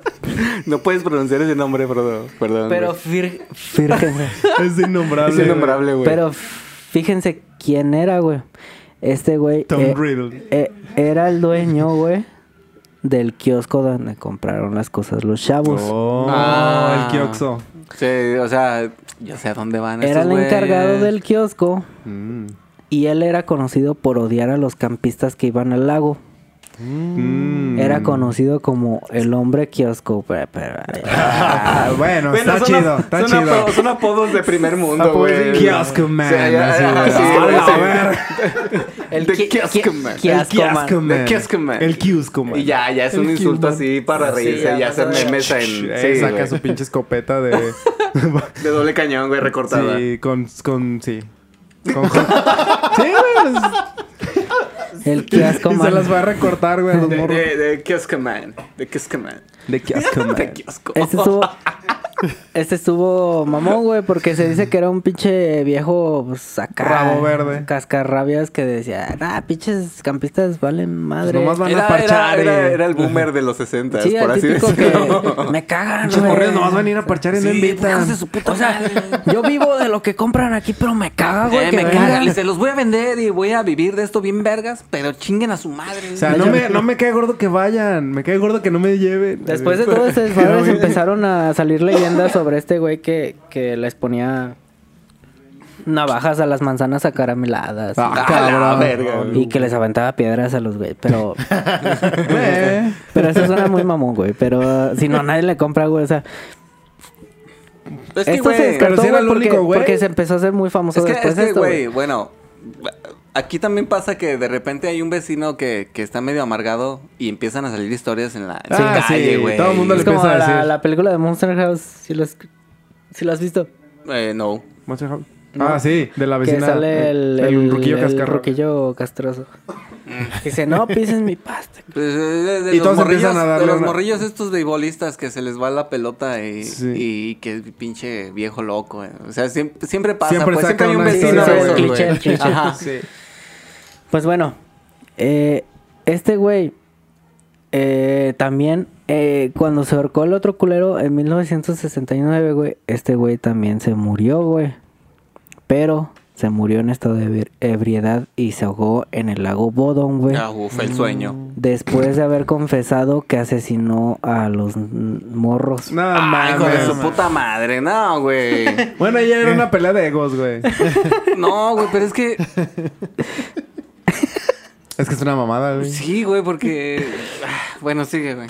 No puedes pronunciar ese nombre, perdón. Perdón. pero fir- fíjense. *laughs* Es innombrable. es güey. innombrable, güey. Pero fíjense quién era, güey. Este güey Tom eh, Riddle. eh, era el dueño, güey, del kiosco donde compraron las cosas los chavos. Oh, Ah. el Kioxo. Sí, o sea, yo sé a dónde van Era el güeyes. encargado del kiosco Mm. y él era conocido por odiar a los campistas que iban al lago. Mm. Era conocido como el hombre kiosco. Pero, pero- *laughs* Ah, bueno, Bueno, está son chido, está son chido. apodos- son apodos de primer mundo, güey. Kiosk Man, Sí, sí, sí. el The ki- Kiosk ki- Man. El kiosco kiosco man. man. The Kiosk Man. El kiosco man. Y ya, ya es un El insulto kiosco así para Sí, reírse ya y hacer memes en... Sí, saca su pinche escopeta de... *laughs* De doble cañón, güey, recortada. sí, con... con sí. Con, *laughs* sí, güey. El kiosco *laughs* y se man. las va a recortar, güey, los De, morros. de, de Kiosk Man. De Kiosk Man. De kiosco man. De kiosco. *laughs* Este estuvo. *laughs* Este estuvo mamón, güey, porque se dice que era un pinche viejo, pues acá. Rabo verde. Cascarrabias que decía, ah, pinches campistas valen madre. Pues nomás van a Era, parchar. era, era, eh. era el boomer de los 60, sí, por así decirlo. que me cagan, güey. morrillos nomás van a ir a parchar y no Sí, invitan. hijos de su puta O sea, madre. yo vivo de lo que compran aquí, pero me caga, güey. Eh, me caga. Se los voy a vender y voy a vivir de esto bien vergas, pero chinguen a su madre. O sea, no me, no me cae gordo que vayan. Me cae gordo que no me lleven. Después de todo ese *laughs* desmadre empezaron a salir sobre este güey que, que les ponía navajas a las manzanas acarameladas. Ah, cabrón. verga. Y que les aventaba piedras a los güey. Pero, *laughs* Eh. pero eso suena muy mamón, güey. Pero si no, nadie le compra, güey. O sea, Es que, esto se güey, descartó, pero si era güey, el porque, único, güey. porque se empezó a hacer muy famoso Es que, después es de esto, güey. bueno, aquí también pasa que de repente hay un vecino que, que está medio amargado y empiezan a salir historias en la, en Ah, calle, sí, güey. todo el mundo le como empieza a la, decir. la película de Monster House. Si las, si la has visto. Eh, no. Monster House. No. Ah, sí, de la Que vecina. sale el, el, el ruquillo el ruquillo castroso. Que dice, no pises mi pasta. *laughs* Pues, eh, de, de Y los todos morrillos, empiezan a darle de los una- morrillos estos beisbolistas que se les va la pelota y, Sí. y que es pinche viejo loco. eh. O sea, siempre, siempre pasa. Siempre pues, siempre hay un vecino el cliché. Ajá. Sí. Pues bueno, eh, este güey eh, también, eh, cuando se ahorcó el otro culero en 1969, güey, este güey también se murió, güey. Pero se murió en estado de ebri- ebriedad y se ahogó en el lago Bodom, güey. Ah, uf, el sueño. Después de haber confesado que asesinó a los morros. No, Ah, hijo de mames. su puta madre, no, güey. *laughs* Bueno, ya era una pelea de egos, güey. *laughs* No, güey, pero es que *laughs* Es que es una mamada, güey. sí, güey, porque. ah, Bueno, sigue, güey.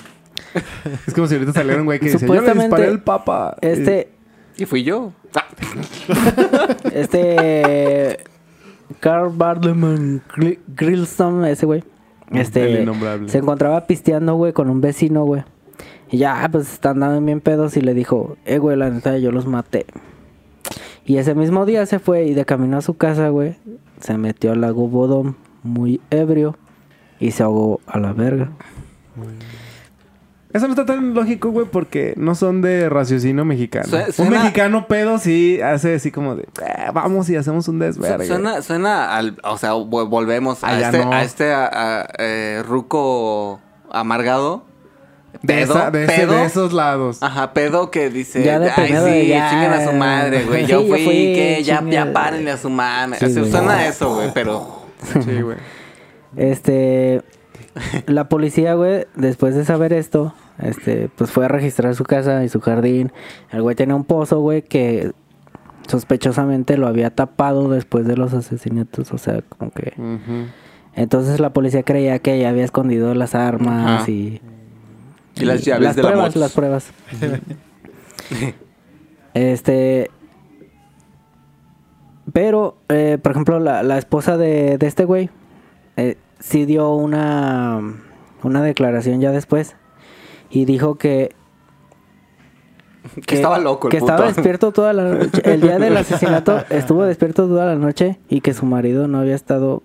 Es como si ahorita saliera un güey que dice, yo le disparé al papa. Este, Y fui yo. Ah, este Carl Barleman Gri- Grillstone, ese güey. El Este innombrable. se encontraba pisteando, güey, con un vecino, güey. Y ya, pues están dando bien pedos y le dijo, eh, güey, la neta, yo los maté. Y ese mismo día se fue y de camino a su casa, güey, se metió al lago Bodom muy ebrio y se ahogó a la verga. Eso no está tan lógico, güey, porque no son de raciocinio mexicano. Un mexicano pedo sí hace así como de, "Eh, vamos y hacemos un su- desvergue. suena, suena al. O sea, vo- volvemos a Allá este, no. a este a- a, eh, ruco amargado. de, Pedo, esa- de, ese- pedo. de esos lados. Ajá, pedo que dice, Ya de ay, sí, ya. chinguen a su madre, güey. *laughs* Sí, Yo fui, que ya, ya párenle a su madre. Sí, O sea, güey. suena a eso, güey, pero... *laughs* Sí, güey. Este, la policía, güey, después de saber esto, este, pues fue a registrar su casa y su jardín. El güey tenía un pozo, güey, que sospechosamente lo había tapado después de los asesinatos, o sea, como que... Entonces la policía creía que ella había escondido las armas Ajá. y... Y las llaves las de la pruebas, moto. las pruebas. *laughs* este... Pero, eh, por ejemplo, la, la esposa de, de este güey eh, sí dio una, una declaración ya después y dijo que... Que estaba loco el Que puto. estaba despierto toda la noche. El día del *laughs* asesinato estuvo despierto toda la noche y que su marido no había estado...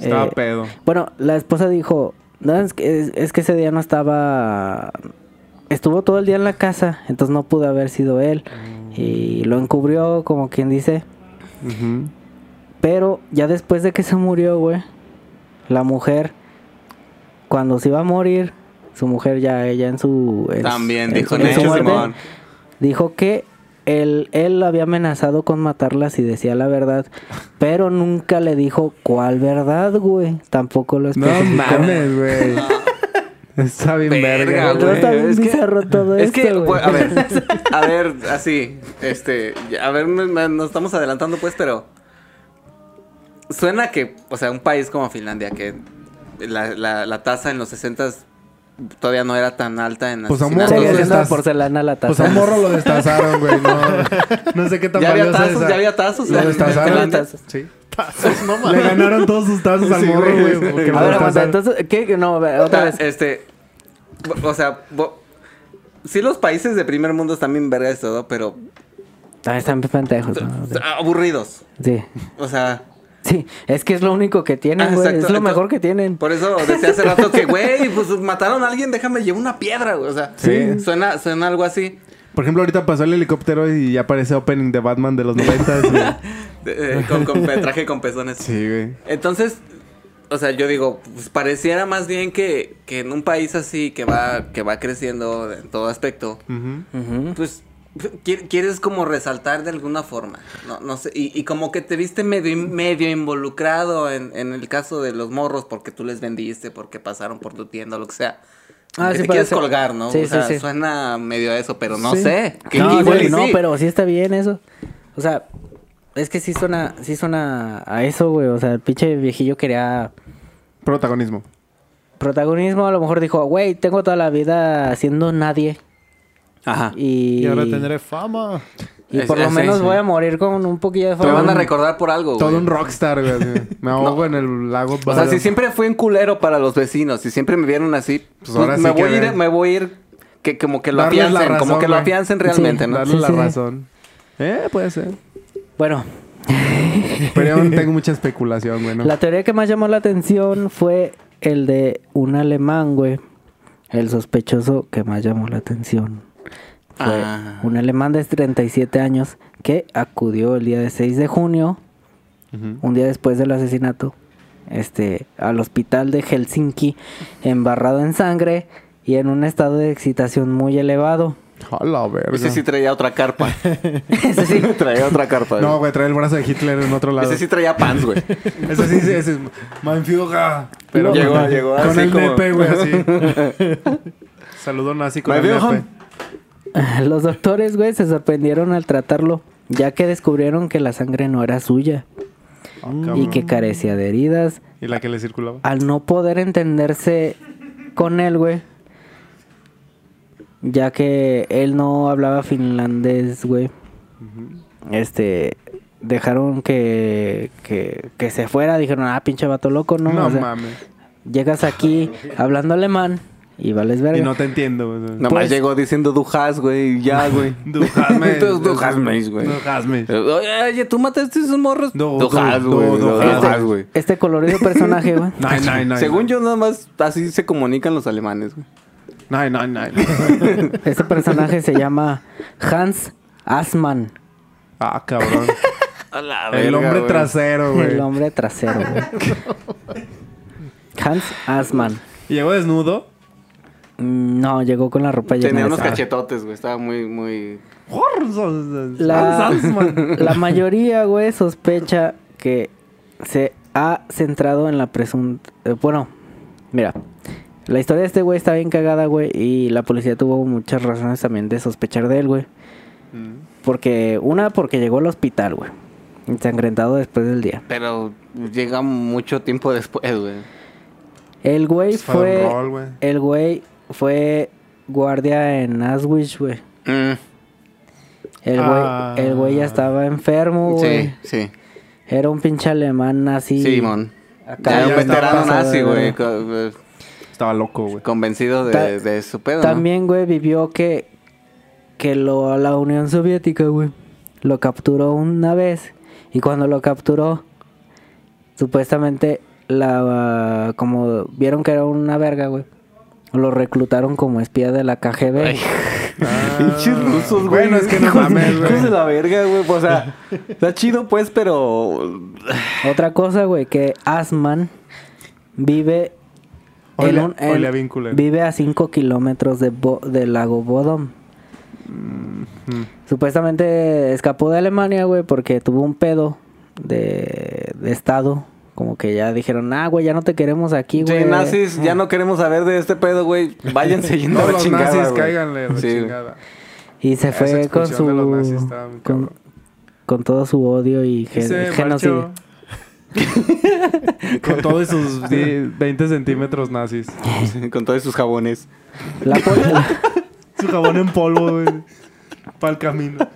Estaba eh, pedo. bueno, la esposa dijo, no, es que, es, es que ese día no estaba... Estuvo todo el día en la casa, entonces no pudo haber sido él. Y lo encubrió, como quien dice. Pero ya después de que se murió, güey, la mujer, cuando se iba a morir, su mujer ya, ella en su... en- También en dijo en su Necho, muerte, Simón. Dijo que él, él había amenazado con matarla si decía la verdad, pero nunca le dijo cuál verdad, güey. Tampoco lo No especificó. mames, güey. Está bien Verga, güey. está bien Es que- bizarro todo Es esto, que, güey. pues, a ver, *laughs* a ver, así, este, a ver, me- me- nos estamos adelantando, pues, pero suena que, o sea, un país como Finlandia, que la, la, la tasa en los 60 todavía no era tan alta en Pues a asesinatos. morro Seguía lo siendo estás- porcelana la taza. Pues a morro lo destazaron, güey. No, *laughs* no sé qué tan Ya había tazos, esa. ya había tazos. Lo destazaron. Le ganaron todos sus tazos al morro, güey. A ver, aguanta, entonces, ¿qué? No, otra Ah, vez. Este, o sea, bo- sí los países de primer mundo están bien vergas y todo, pero Ah, están pendejos. ¿no? aburridos. Sí. O sea, Sí, es que es lo único que Ah, tienen, güey. exacto. Es lo Entonces- mejor que tienen. por eso decía hace rato que, güey, pues mataron a alguien, déjame llevar una piedra, güey. O sea, Sí. suena, suena algo así. Por ejemplo, ahorita pasó el helicóptero y ya aparece opening de Batman de los 90. *laughs* Eh, con, traje con pezones. sí, güey. Entonces, o sea, yo digo, pues pareciera más bien que, que en un país así que va, que va creciendo en todo aspecto, pues qui- quieres como resaltar de alguna forma, no, no sé, y, y como que te viste medio, medio involucrado en, en el caso de los morros porque tú les vendiste, porque pasaron por tu tienda lo que sea. Ah, que sí, te quieres colgar, ¿no? Sí, o sea, sí, sí. suena medio a eso, pero no Sí. sé. Que No, igual sí, y no, sí. pero sí está bien eso. O sea, es que sí suena, sí suena a eso, güey. O sea, el pinche viejillo quería Protagonismo. protagonismo. A lo mejor dijo, güey, tengo toda la vida siendo nadie. Ajá. Y, Y ahora tendré fama. Y Es- por lo es- menos sí, voy sí. a morir con un poquillo de Te fama. van a recordar por algo, Todo güey. un rockstar, güey. Me *laughs* ahogo en el lago. O sea, si siempre fui un culero para los vecinos y siempre me vieron así, pues, ahora me sí que voy a ir, me voy a ir que como que lo Darles afiancen, como que lo afiancen realmente, Sí. ¿no? Darle Sí, la sí. razón. Eh, puede ser. Bueno, Pero yo *laughs* tengo mucha especulación, güey. ¿no? la teoría que más llamó la atención fue el de un alemán, güey. El sospechoso que más llamó la atención. Fue Ah. un alemán de 37 años que acudió el día de 6 de junio un día después del asesinato, este, al hospital de Helsinki, embarrado en sangre y en un estado de excitación muy elevado. A la verga. Ese sí traía otra carpa. *laughs* Ese sí. *laughs* traía otra carpa. No, güey. trae el brazo de Hitler en otro lado. Ese sí traía pants, güey. *laughs* Ese sí, ese es Führer. Pero llegó- llegó Con así el como- nepe, güey, así. Saludo nazi con el nepe. *laughs* Los doctores, güey, se sorprendieron al tratarlo, ya que descubrieron que la sangre no era suya Ah, y que carecía de heridas. ¿Y la que le circulaba? Al no poder entenderse con él, güey, ya que él no hablaba finlandés, güey. Este, dejaron que, que, que se fuera, dijeron, ah, pinche vato loco, ¿no? No, O sea, mames. llegas aquí *laughs* hablando alemán y vales verga. Y no te entiendo, güey. Nomás Pues- llegó diciendo du hast, güey, y ya, güey. *laughs* Du hast *laughs* mich. Du- du hast mich, güey. Oye, ¿tú mataste a esos morros? Du- Du du- hast, du- güey. du Du hast. hast, güey. Este colorido personaje, güey. *laughs* Nein, nein, nein. Según yo, nada más así se comunican los alemanes, güey. Nein, nein, nein. Este personaje se llama Hans Assmann, Ah, cabrón. El verga, hombre trasero, güey. el hombre trasero, güey. Hans Assmann. Llegó desnudo. Mm, No, llegó con la ropa llena Tenía de unos cachetotes, güey. Estaba muy, muy... La, *laughs* la mayoría, güey, sospecha que se ha centrado en la presunta... eh, bueno, mira, la historia de este güey está bien cagada, güey, y la policía tuvo muchas razones también de sospechar de él, güey. Porque, una, porque llegó al hospital, güey, ensangrentado después del día. Pero llega mucho tiempo después, güey. El güey fue... rol, güey. El güey fue guardia en Auschwitz, güey. Mm, El güey, Ah. el güey ya estaba enfermo, güey. sí, sí. Era un pinche alemán. Sí, Simón. Acá Era un estaba veterano nazi, güey. Estaba loco, güey. Convencido de, Ta- de su pedo. También, güey, vivió que, que lo, la Unión Soviética, güey, lo capturó una vez. Y cuando lo capturó, supuestamente, la como vieron que era una verga, güey, lo reclutaron como espía de la KGB. *laughs* Pinches rusos, güey. Bueno, es que no mames, güey. de la verga, güey. O sea, está chido, pues, pero... *sighs* Otra cosa, güey, que Asman vive en Olea- un... en- vive a 5 kilómetros de Bo- del lago Bodom. Mm. Supuestamente escapó de Alemania, güey, porque tuvo un pedo de, de estado. Como que ya dijeron, ah, güey, ya no te queremos aquí, güey. Sí, nazis, ya no queremos saber de este pedo, güey. Váyanse yendo No, a la los chingada, nazis, güey. cáiganle la Sí, güey. chingada. Y se Esa fue con de los nazis su... estaba muy Con, con todo su odio y gen- *laughs* genocidio. Con todos sus die- 20 centímetros nazis. Con todos sus jabones. La *laughs* Su jabón en polvo, güey. Para el camino.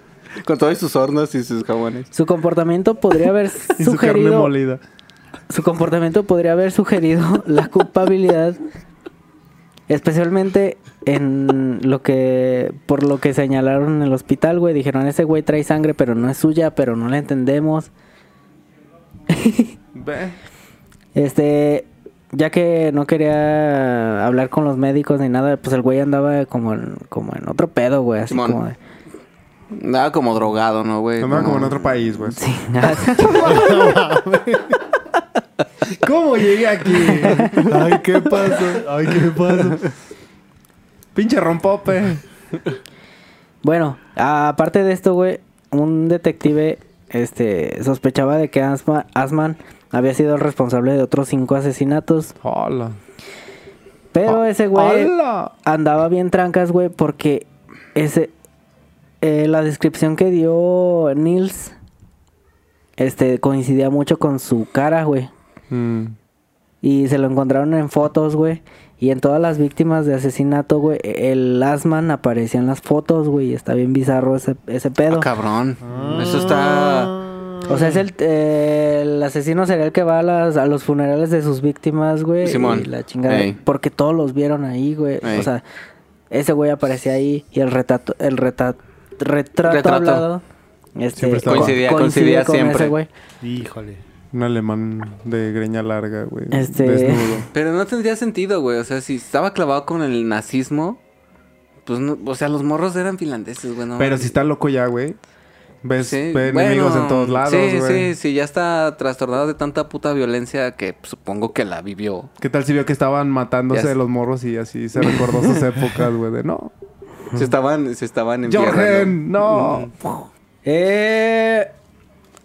Con todos sus hornos y sus jabones. su comportamiento podría haber *laughs* Y su carne sugerido molida. Su comportamiento podría haber sugerido *laughs* la culpabilidad especialmente en lo que por lo que señalaron en el hospital, güey, dijeron, "Ese güey trae sangre, pero no es suya, pero no la entendemos." *laughs* Ve. Este, ya que no quería hablar con los médicos ni nada, pues el güey andaba como en, como en otro pedo, güey, así Simón. como de... Nada como drogado, ¿no, güey? Andaba como en otro país, güey. Sí. *laughs* *laughs* ¿Cómo llegué aquí? Ay, ¿qué pasó? Ay, ¿qué pasa? Pinche rompope. bueno, aparte de esto, güey, un detective este sospechaba de que Asma- Asman había sido el responsable de otros cinco asesinatos, Hola. pero ese güey andaba bien trancas, güey, porque ese eh, la descripción que dio Nils este coincidía mucho con su cara, güey. Mm. Y se lo encontraron en fotos, güey. Y en todas las víctimas de asesinato, güey, el Asman aparecía en las fotos, güey. Y está bien bizarro ese, ese pedo. Ah, cabrón. Eso está... O sea, es el, eh, el asesino sería el que va a, las, a los funerales de sus víctimas, güey. Simón. Y la chingada. Ey. Porque todos los vieron ahí, güey. Ey. O sea, ese güey aparecía ahí. Y el retrato, el reta- retrato, Retrato. hablado. Este. Coincidía- coincidía con siempre. ese güey. Híjole. Un alemán de greña larga, güey. Este- Desnudo. Pero no tendría sentido, güey. O sea, si estaba clavado con el nazismo, pues no... O sea, los morros eran finlandeses, güey. no Pero si está loco ya, güey. Ves, Sí, ve bueno, enemigos en todos lados, Sí, güey. sí, sí, ya está trastornado de tanta puta violencia que supongo que la vivió. ¿Qué tal si vio que estaban matándose los morros y así se recordó sus *laughs* épocas, güey? De no. Se estaban, se estaban Jorgen, no. Eh,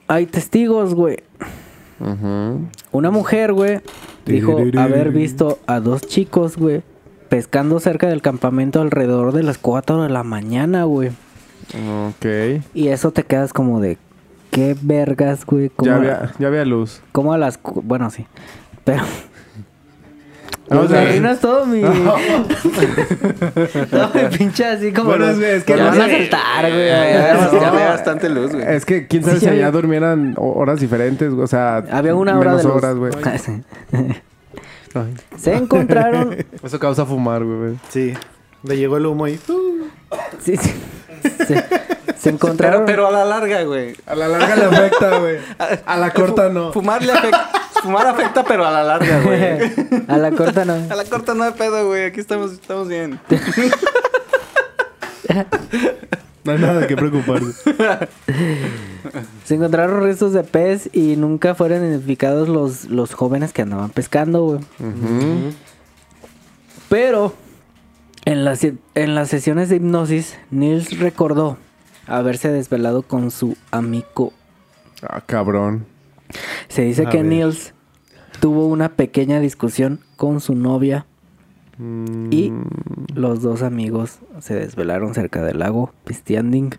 hay testigos, güey. Una mujer, güey, dijo haber visto a dos chicos, güey, pescando cerca del campamento alrededor de las 4 de la mañana, güey. Ok. Y eso te quedas como de, ¿qué vergas, güey? ¿Cómo, Ya había, ya había luz. cómo a las... Bueno, sí. Pero... No, ¿Te o sea, imaginas *laughs* todo mi... todo mi pinche así como... Bueno, los- es que- es que me no van a saltar, güey. Ya, ya, No. ya había bastante luz, güey. Es que quién sabe Sí, si ya allá había- durmieran ho- horas diferentes, güey, o sea, Había una hora menos de luz. horas, güey. Ay. Se encontraron... *laughs* Eso causa fumar, güey. Sí. Le llegó el humo y... Sí, sí. Se, se Pero, encontraron. pero a la larga, güey. A la larga le afecta, güey. *laughs* A la corta no. Fumar, le afecta, fumar afecta, pero a la larga, güey. *laughs* A la corta no. A la corta no hay pedo, güey. Aquí estamos, estamos bien. *laughs* No hay nada de qué preocuparse. Se encontraron restos de pez y nunca fueron identificados los, los jóvenes que andaban pescando, güey. Pero en las, en las sesiones de hipnosis, Nils recordó haberse desvelado con su amigo. Ah, cabrón. Se dice A que ver. Nils tuvo una pequeña discusión con su novia Mm, y los dos amigos se desvelaron cerca del lago, pisteanding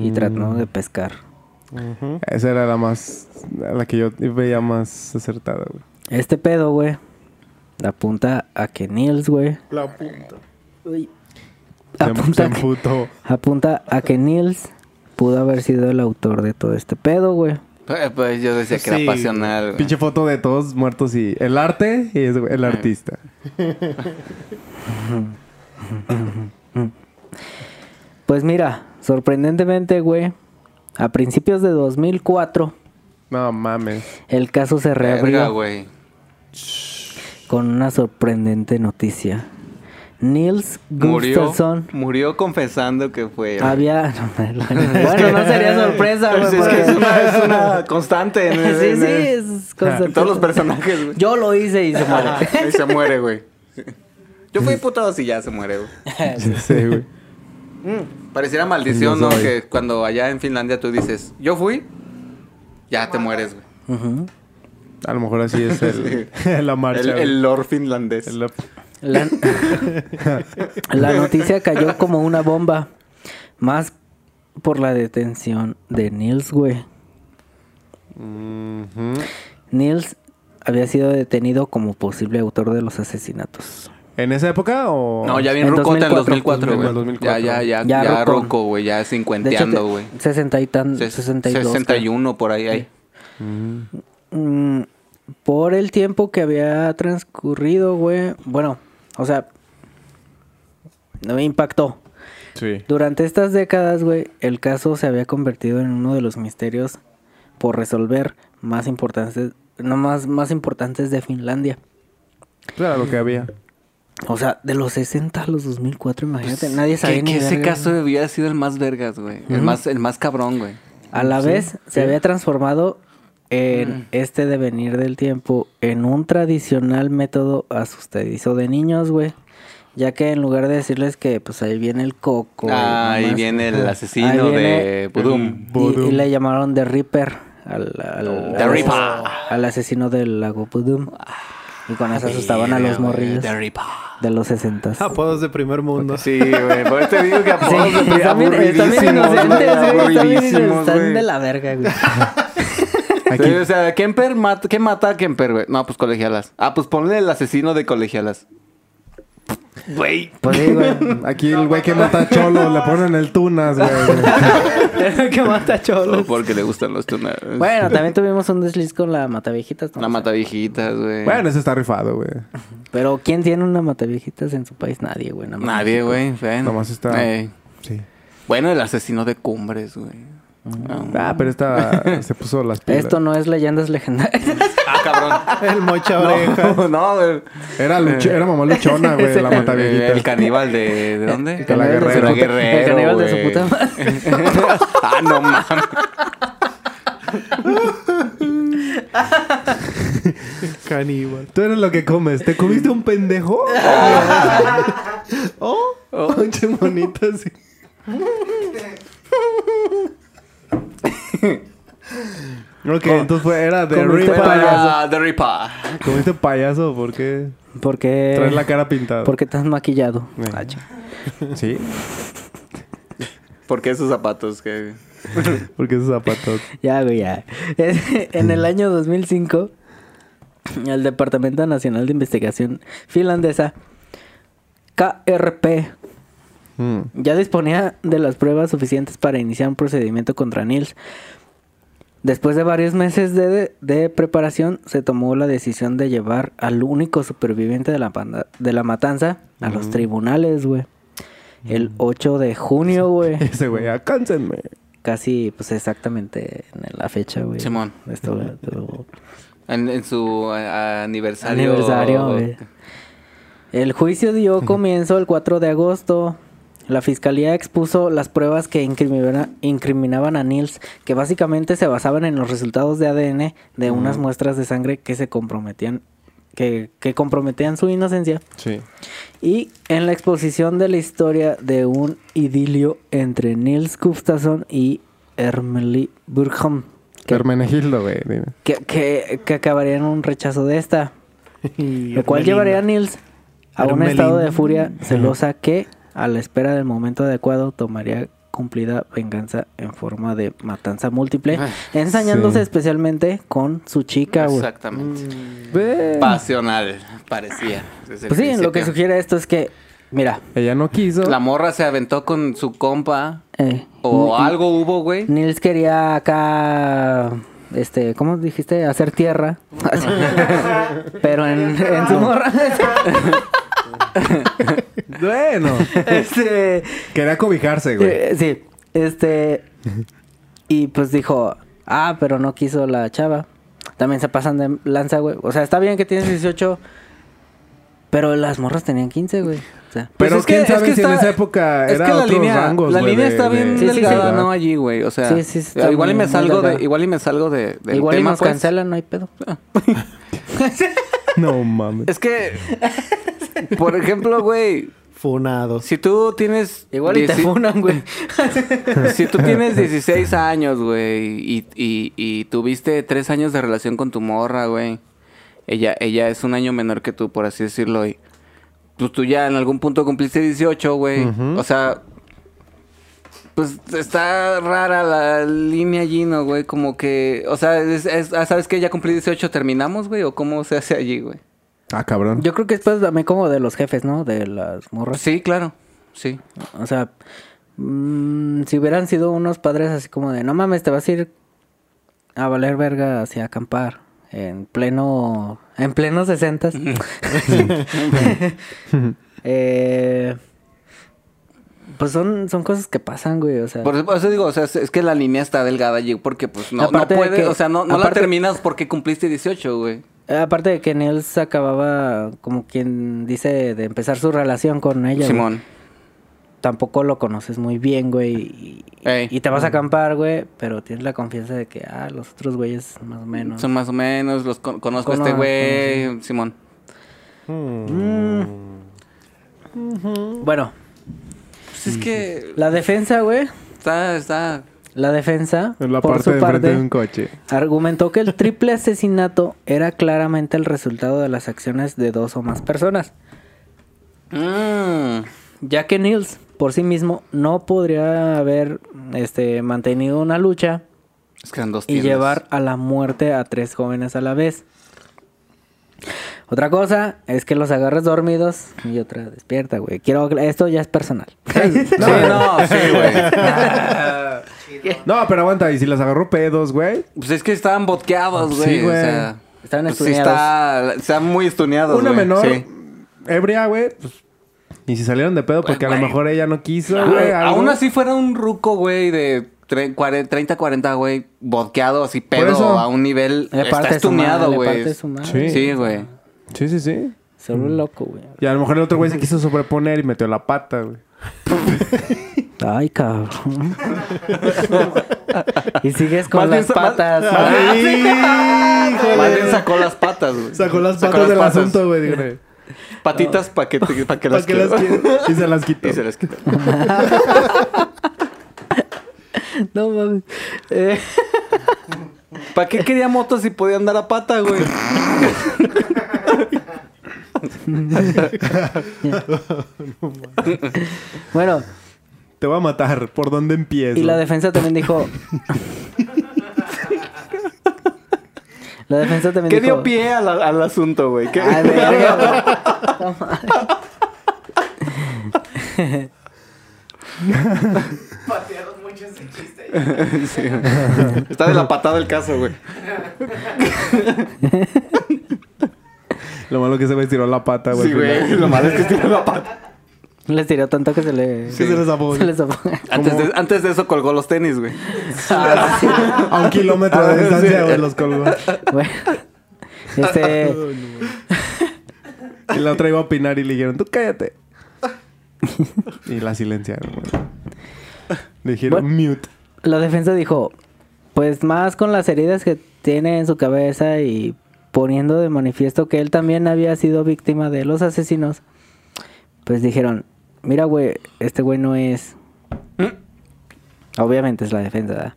y tratando de pescar. Esa era la más. La que yo veía más acertada, güey. Este pedo, güey, apunta a que Nils, güey, La punta. Se, apunta, se a que- apunta a que Nils pudo haber sido el autor de todo este pedo, güey. Pues, pues yo decía que Sí. era pasional, güey. Pinche foto de todos muertos y el arte y es el artista. Pues mira, sorprendentemente, güey, a principios de 2004, No mames. el caso se Verga, reabrió güey. con una sorprendente noticia. Nils Gustafsson murió confesando que fue. güey. había... *laughs* bueno, no sería sorpresa, güey. Pues es que porque- es una, es una constante en, *laughs* sí, en sí, es constante. en todos los personajes, güey. Yo lo hice y se muere. Ahí se muere, güey. *laughs* Yo fui putado y ya se muere, güey. Sí, güey. Pareciera maldición, ¿no? soy. Que cuando allá en Finlandia tú dices, yo fui, ya te mueres, güey. Ujú. A lo mejor así es el, la marcha. El, el lord finlandés. El- La, *laughs* la noticia cayó como una bomba. Más por la detención de Nils, güey. Ujú. Niels había sido detenido como posible autor de los asesinatos. ¿En esa época o...? No, ya bien En rucota en 2004, 2004, güey. en 2004. Ya, ya, ya, Ya ya, ruco. güey. Ya cincuenteando, te- güey. 60 y tan, Ses- 62. 61 por ahí hay. Mm, por el tiempo que había transcurrido, güey. Bueno, o sea, no me impactó. Sí. Durante estas décadas, güey, el caso se había convertido en uno de los misterios por resolver más importantes, no más, más importantes de Finlandia. Claro, lo que había. O sea, de los 60 a los 2004, imagínate, nadie sabía Que, ni que ese caso había sido el más vergas, güey. El más, el más cabrón, güey. A la vez se había transformado en este devenir del tiempo en un tradicional método asustadizo de niños, güey. Ya que en lugar de decirles que pues ahí viene el coco. y Ah, ahí viene el *laughs* asesino viene- de Budum. Y, y le llamaron The Reaper al, al, The al- Reaper. al asesino del lago Budum. Y con eso asustaban a los morrillos De Reaper. de los 60 Apodos de primer mundo. Sí, güey. Por eso te digo que Sí, apodos de están bien, están bien inocentes, güey, están de la verga, güey. *laughs* Aquí. Sí, o sea, Kemper mata, ¿qué mata a Kemper, güey? No, pues colegialas. Ah, pues ponle el asesino de colegialas. Güey. Pues sí, güey. Aquí el güey que mata a Cholo le ponen el tunas, güey. El que mata Solo cholos. porque le gustan los tunas. Bueno, también tuvimos un desliz con la mataviejitas. ¿no? La mata viejitas, güey. Bueno, ese está rifado, güey. Pero ¿quién tiene una mataviejitas en su país? Nadie, güey. Nadie, México. güey. ven. Nomás está-. Sí. Bueno, el asesino de cumbres, güey. Ah, pero esta *laughs* se puso las pilas. Esto no es leyendas legendarias. Ah, cabrón. El mocha oreja. No, *laughs* no, güey. Era, luch- era mamá luchona, güey, *laughs* la. El caníbal de... ¿De dónde? De la Guerrero, El caníbal de su puta madre. ah, no mames. Caníbal. Tú eres lo que comes. ¿Te comiste un pendejo? oh, oh, monito así. Ok, entonces fue, era de Comiste Ripa. Para The Reaper. ¿Comiste payaso? ¿Por qué? Porque... Traes la cara pintada. Porque estás maquillado. Eh. Ah. Sí, ¿Por qué esos zapatos? que *laughs* porque esos zapatos. Ya, güey, ya. *laughs* en el año 2005, el Departamento Nacional de Investigación Finlandesa, KRP, Mm. ya disponía de las pruebas suficientes para iniciar un procedimiento contra Niels. Después de varios meses de, de preparación, se tomó la decisión de llevar al único superviviente de la, panda- de la matanza a los tribunales, güey. El 8 de junio, güey. Ese güey, *laughs* acáncenme. Casi, pues exactamente en la fecha, güey. Simón. Esto, En, en su a- aniversario. Aniversario, güey. El juicio dio *laughs* comienzo el 4 de agosto. La fiscalía expuso las pruebas que incrimina- incriminaban a Niels, que básicamente se basaban en los resultados de ADN de unas muestras de sangre que se comprometían, que, que comprometían su inocencia, Sí. y en la exposición de la historia de un idilio entre Niels Gustafsson y Ermeli Burkham, que, Hermenegildo, güey. dime. que, que, que acabaría en un rechazo de esta. *laughs* Lo cual llevaría a Nils a un estado de furia celosa que, a la espera del momento adecuado, tomaría cumplida venganza en forma de matanza múltiple, ensañándose Sí. especialmente con su chica. Exactamente. Ve. Pasional, parecía. Pues sí, lo que sugiere esto es que, mira, Ella no quiso. La morra se aventó con su compa. eh, O algo hubo, güey. Nils quería acá, este, ¿cómo dijiste? Hacer tierra. *laughs* Pero en, en su morra. *laughs* *laughs* Bueno. este, Quería cobijarse, güey. Eh, sí, este. Y pues dijo, ah, pero no quiso la chava. También se pasan de lanza, güey. O sea, está bien que tienes 18, pero las morras tenían 15, güey. O sea, Pero Pues es quién que- sabe es que si en esa época Es era que la otros línea, rangos, la güey, línea de- está bien de- Sí, sí, sí, delgada. ¿no? Allí, güey. O sea, Sí, sí, está igual y me salgo de, igual y me salgo de, del igual y tema, nos pues. cancelan, no hay pedo. *laughs* No mames. Es que, *laughs* por ejemplo, güey, Funados. si tú tienes... Igual y te funan, güey. *laughs* Si tú tienes 16 años, güey, y, y, y tuviste 3 años de relación con tu morra, güey. Ella, ella es un año menor que tú, por así decirlo, y pues tú ya en algún punto cumpliste 18, güey. O sea, Pues está rara la línea allí, ¿no, güey? Como que, o sea, es, es- ah, ¿sabes qué? Ya cumplí 18, ¿terminamos, güey? ¿O cómo se hace allí, güey? Ah, cabrón. Yo creo que después también como de los jefes, ¿no? De las morras. Sí, claro, sí. O sea, mm, si hubieran sido unos padres así como de, no mames, te vas a ir a valer verga hacia acampar en pleno, en pleno 60 *laughs* *laughs* eh, pues son, son cosas que pasan, güey, o sea. Por eso, por eso digo, o sea, es, es que la línea está delgada allí porque, pues, no, no puedes, que- o sea, no, no la terminas porque cumpliste 18, güey. Aparte de que Nils acababa, como quien dice, de empezar su relación con ella. güey. Simón. Tampoco lo conoces muy bien, güey. Y, Ey. y te vas a acampar, güey, pero tienes la confianza de que, ah, los otros güeyes más o menos. Son más o menos, los con- conozco a este güey, Simón. Mm. Bueno, Pues es que la defensa, güey. está, está... La defensa, En la por parte su de parte, de un coche. argumentó que el triple asesinato era claramente el resultado de las acciones de dos o más personas. Mm. ya que Nils por sí mismo no podría haber este, mantenido una lucha Es que eran dos y llevar a la muerte a tres jóvenes a la vez. Otra cosa es que los agarres dormidos y otra despierta, güey. Quiero esto ya es personal. *laughs* Sí, no, sí, güey. *laughs* No, pero aguanta, y si las agarró pedos, güey. Pues es que estaban botqueados, güey. Sí, güey. O sea, Estaban pues sí estudiados. está, está muy estuneados, Una güey. menor Sí. ebria, güey, pues. Y si salieron de pedo porque a lo mejor ella no quiso, Ah, güey. algo. aún así fuera un ruco, güey, de tre- cuare- 30, 40, güey, vodkeado así pedo eso. a un nivel... Está estuneado, güey. parte su madre. Sí. Sí, güey. Sí, sí, sí. Se vuelve loco, güey. Y a lo mejor el otro güey se quiso sobreponer y metió la pata, güey. *laughs* Ay, cabrón. *laughs* y sigues con las patas. ¡Ay, Más bien sacó las patas, güey. Sacó las Sacó patas las del patas. asunto, güey. Patitas para que, te- pa' que ¿Para las qué las quede. quiero? Y se las quitó. Y se las quitó. *laughs* No mames. Eh, ¿Para qué quería motos si podía andar a pata, güey? *laughs* bueno, Te voy a matar. ¿Por dónde empiezo? y la defensa también dijo. la defensa también ¿Qué dijo. dio pie al, al asunto, güey? ¿Qué- Ay, verga, *laughs* güey. Sí. Está de la patada el caso, güey. Lo malo que se me estiró la pata, güey. Sí, güey. Lo malo es que tiene la pata. Les tiró tanto que se le. Que se les zafó. Se les zafó. Antes de, antes de eso colgó los tenis, güey. A un kilómetro de distancia, güey, los colgó. Bueno, este. *laughs* Y la otra iba a opinar y le dijeron, tú cállate. y la silenciaron, güey. Le dijeron, mute. La defensa dijo: Pues más con las heridas que tiene en su cabeza y poniendo de manifiesto que él también había sido víctima de los asesinos. Pues dijeron: Mira, güey, este güey no es. Obviamente es la defensa. ¿verdad?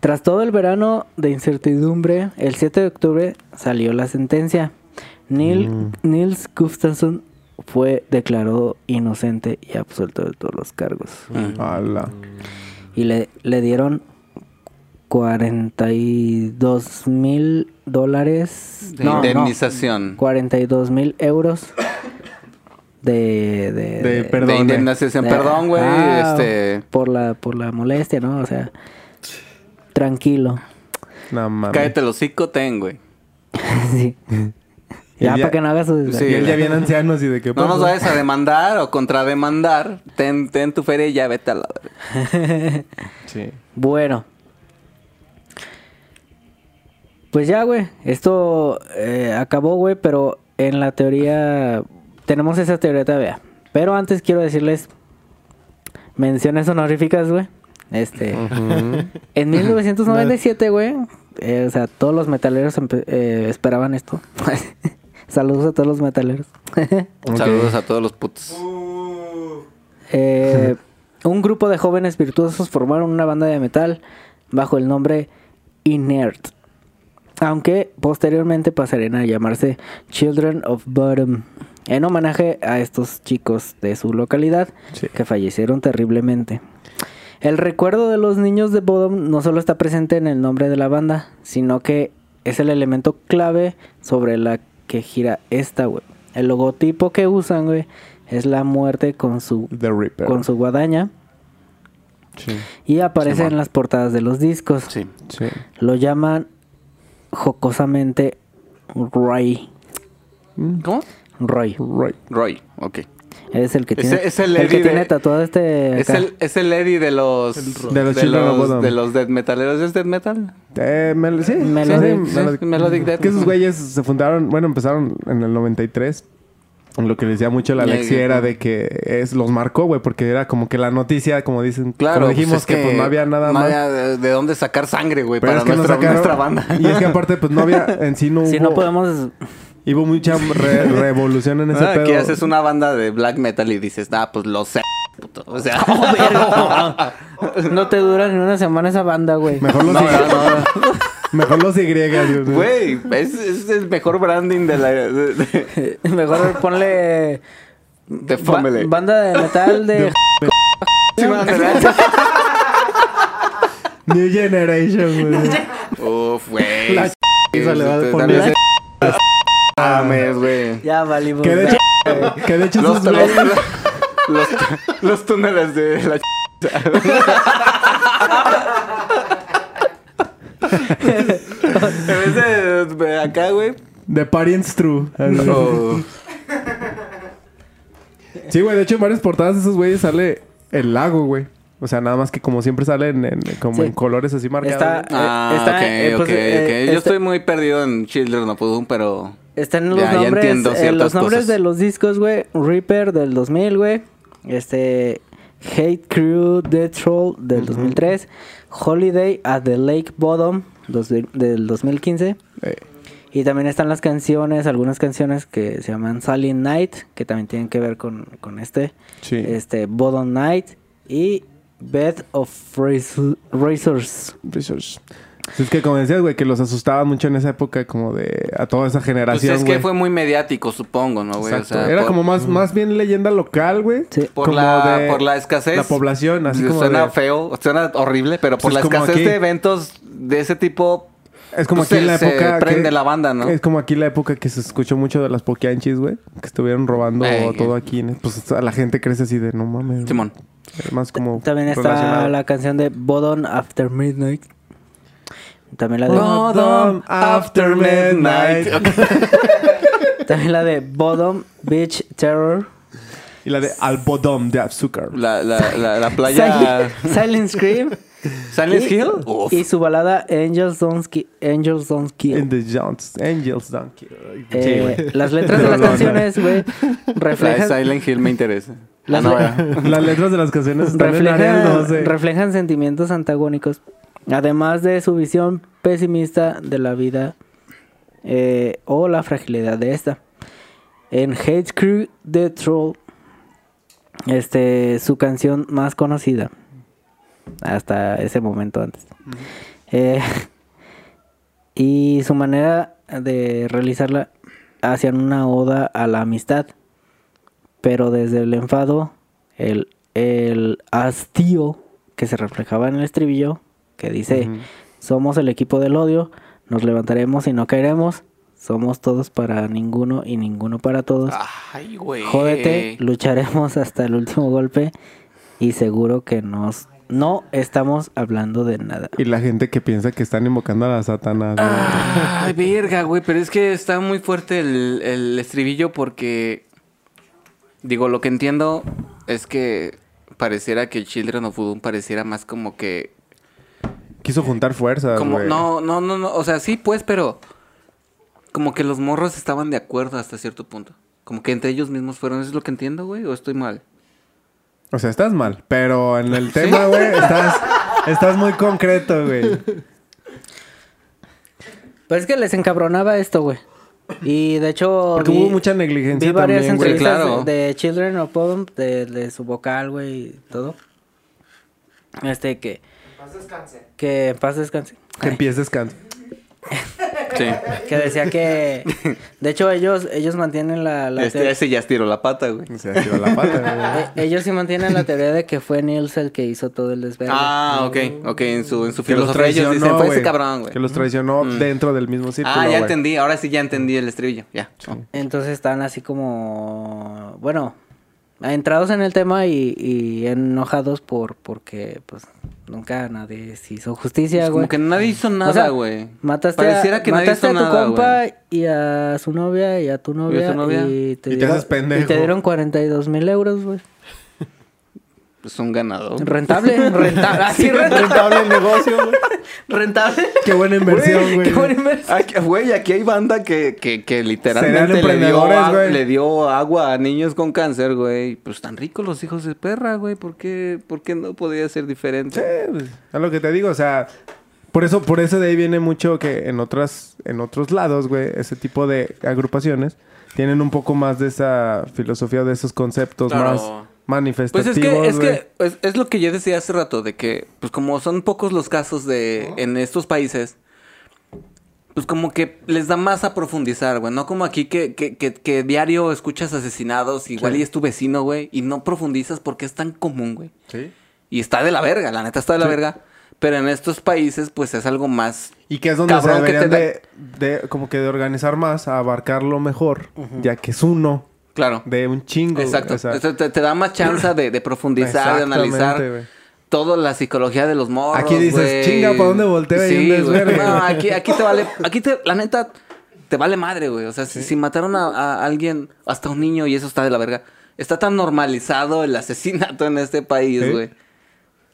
Tras todo el verano de incertidumbre, el 7 de octubre salió la sentencia. Neil, Nils Gustafsson fue declarado inocente y absuelto de todos los cargos. Ala. Y le, le dieron 42 mil dólares. De no, no, indemnización. 42 mil euros de... De, De perdón, de eh. indemnización. de- Perdón, güey. Ah, este. Por la, por la molestia, ¿no? O sea, tranquilo. No mames. Cállate el hocico, ten, güey. *laughs* sí. Ya, ya- para que no hagas su... Sí. Y él ya bien ancianos y de qué No nos pasó? vayas a demandar o contrademandar. Ten, ten tu feria y ya vete a la. *laughs* Sí. Bueno. Pues ya, güey. Esto eh, acabó, güey, pero en la teoría... Tenemos esa teoría todavía. Pero antes quiero decirles... Menciones honoríficas, güey. Este... En 1997, güey... eh, o sea, todos los metaleros eh, esperaban esto. *laughs* Saludos a todos los metaleros. Saludos a todos los putos. Eh, un grupo de jóvenes virtuosos formaron una banda de metal bajo el nombre Inert. Aunque posteriormente pasarían a llamarse Children of Bottom. En homenaje a estos chicos de su localidad Sí. que fallecieron terriblemente. El recuerdo de los niños de Bodom no solo está presente en el nombre de la banda, sino que es el elemento clave sobre la que gira esta, güey. El logotipo que usan, güey, es la muerte con su, con su guadaña Sí, y aparece en las portadas de los discos. Sí. sí. Lo llaman jocosamente Roy. ¿Cómo? Roy. Right. Roy, ok. Es el que tiene, es el el que Eddie de- tiene tatuado este. Es el, es el Eddie de los... De los of Bodom. de los death metaleros. ¿Es death metal? Eh, mel- sí, Melodic. sí, Sí, Melodic Death. Que esos güeyes se fundaron, bueno, empezaron en el 93. Lo que le decía mucho la Alexia era de que es, los marcó, güey, porque era como que la noticia, como dicen, Claro, como pues dijimos es que, pues no había nada más. había de, de dónde sacar sangre, güey, Pero para es que nuestra, sacaron- nuestra banda. *laughs* Y es que aparte, pues no había, en sí no hubo, *laughs* Si no podemos. Hubo mucha re- *laughs* revolución en ese Ah, pedo. Aquí haces una banda de black metal y dices, ah, pues lo sé, puto. O sea, *laughs* *laughs* No te dura ni una semana esa banda, güey. Mejor los, no, Y, no, mejor los Y, Dios güey, es, es el mejor branding de la... De, de, Mejor ponle. de ba- banda de metal de. New Generation, güey. Uf, güey. La ch- le va a poner- Mames, güey. ya valimos. Que de hecho, que de hecho Los, esos los, los, los túneles de la... ch- *laughs* en vez de, de acá, güey. de Parients True. Sí, güey, de hecho en varias portadas de esos güeyes sale el lago, güey. O sea, nada más que como siempre salen en, como Sí. en colores así marcados. Está-. Ah, Eh, está, ok, eh, pues, ok, eh, ok. Yo este- estoy muy perdido en Children of Bodom, pero... Están los Ya, ya nombres, entiendo los nombres cosas. de los discos, güey. Reaper del 2000, güey. Este Hate Crew Death Troll del 2003. Holiday at the Lake Bottom dos- del 2015. Eh, Y también están las canciones, algunas canciones que se llaman Silent Night, que también tienen que ver con, con este. sí. Este, Bottom Night y Bed of Razor- Razors. Sí, Es que como decías, güey, que los asustaban mucho en esa época como de a toda esa Pues generación, es que güey. fue muy mediático, supongo, ¿no, güey? O sea, Era por- como más, más bien leyenda local, güey. Sí. Por como la, de por la escasez. La población, así como Suena de- feo, suena horrible, pero por Pues la escasez aquí. de eventos de ese tipo... Es como pues, aquí se- la se época. prende la banda, ¿no? Es como aquí la época que se escuchó mucho de las poquianchis, güey. Que estuvieron robando Eh, todo aquí. en- Pues a la gente crece así de no mames. güey". Simón. Más como. También está la canción de Bodom After Midnight. También la de, Bodom After Midnight. *laughs* también la de Bodom Beach Terror. Y la de Albodom de Azúcar. La, la, la, la playa... Silent, Silent Scream. ¿Silent y, Hill? Uf. y su balada Angels Don't, Ki- Angels Don't Kill. In the Jones. Angels Donkey. Eh, las letras de las canciones, güey, La de reflejan, Silent Hill me interesa. Las Ah. *laughs* Las letras de las canciones reflejan, 12. reflejan sentimientos antagónicos. Además de su visión pesimista de la vida eh, o la fragilidad de esta. En Hate Crew The Troll, este, su canción más conocida hasta ese momento antes. Eh, y su manera de realizarla hacían una oda a la amistad, pero desde el enfado, el, el hastío que se reflejaba en el estribillo, que dice, somos el equipo del odio, nos levantaremos y no caeremos, somos todos para ninguno y ninguno para todos. Ay, güey. Jódete, lucharemos hasta el último golpe y seguro que nos no estamos hablando de nada. Y la gente que piensa que están invocando a la Satanás. Ay, verga, güey. Pero es que está muy fuerte el, el estribillo porque... Digo, lo que entiendo es que pareciera que Children of Bodom pareciera más como que... Quiso juntar fuerzas, Como, güey. no, no, no, no. O sea, sí, pues, pero... Como que los morros estaban de acuerdo hasta cierto punto. Como que entre ellos mismos fueron. ¿Eso es lo que entiendo, güey? ¿O estoy mal? O sea, estás mal. Pero en el *laughs* tema, güey, estás, estás muy concreto, güey. Pues es que les encabronaba esto, güey. Y de hecho... Porque vi- hubo mucha negligencia Vi varias también, güey. entrevistas claro. de, de Children of Bodom, de, de su vocal, güey, y todo. Este, que... Que en paz descanse. Que empieces descanso. *laughs* Sí. Que decía que... De hecho, ellos, ellos mantienen la... la Este, ese ya estiró la pata, güey. Se ha tirado la pata, güey. *laughs* Eh, Ellos sí mantienen la teoría de que fue Niels el que hizo todo el desvergue. Ah, ok, ok, en su, en su Que los filosofía ellos traicionó, dicen, fue ese güey. cabrón, güey. Que los traicionó Mm. dentro del mismo círculo, Ah, ya güey. entendí, ahora sí ya entendí el estribillo, ya. Entonces están así como... Bueno, entrados en el tema y, y enojados por porque pues nunca nadie se hizo justicia, Pues güey. como que nadie hizo O nada, sea, güey. Mataste, Pareciera a, que nadie mataste hizo a tu nada, compa y a su novia y a tu novia. novia. Y te, Y te dieron, haces pendejo. y te dieron 42 mil euros, güey. Pues un ganador. Rentable, *laughs* rentable. Así rentable. Rentable el negocio, güey. *laughs* Rentable. Qué buena inversión, güey. Qué buena inversión. Aquí, güey, aquí hay banda que, que, que literalmente le dio, emprendedores, a- güey. le dio agua a niños con cáncer, güey. Pues están ricos los hijos de perra, güey. ¿Por qué, ¿Por qué no podría ser diferente? Sí, pues, es lo que te digo, o sea, por eso, por eso de ahí viene mucho que en otras, en otros lados, güey, ese tipo de agrupaciones tienen un poco más de esa filosofía, de esos conceptos Claro. más Pues manifestativos. es que, es que es, es lo que yo decía hace rato, de que, pues como son pocos los casos de, en estos países, pues como que les da más a profundizar, güey. No como aquí que, que, que, que diario escuchas asesinados, igual y es tu vecino, güey, y no profundizas porque es tan común, güey. Sí. Y está de la verga, la neta está de la Sí. verga. Pero en estos países, pues es algo más. Y que es donde Cabrón, se que deberían te de, de- como que de organizar más, a abarcarlo mejor, ya que es uno Claro. de un chingo. Exacto. o sea, Esto te, te da más chance de, de profundizar, de analizar güey. toda la psicología de los morros. Aquí dices. "Chinga, ¿pa' dónde volteo? Sí, un güey. desvergue". No, aquí, aquí te vale. Aquí te, la neta, te vale madre, güey. O sea, si, si mataron a, a alguien, hasta un niño, y eso está de la verga. Está tan normalizado el asesinato en este país, Sí. güey.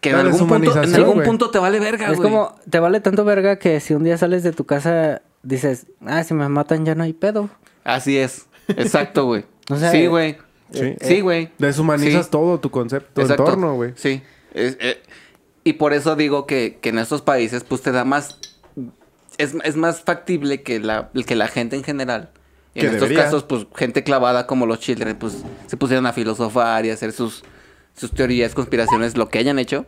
Que en algún, punto, en algún punto te vale verga, Es güey. como, te vale tanto verga que si un día sales de tu casa, dices, ah, si me matan ya no hay pedo. Así es. Exacto, güey. O sea, sí, güey. Sí. Sí, güey. Deshumanizas Sí. todo tu concepto, tu entorno, güey. Sí. Es- eh, y por eso digo que, que en estos países, pues te da más. Es, es más factible que la, que la gente en general. Y en estos debería. casos, pues gente clavada como los children, pues se pusieron a filosofar y a hacer sus, sus teorías, conspiraciones, lo que hayan hecho.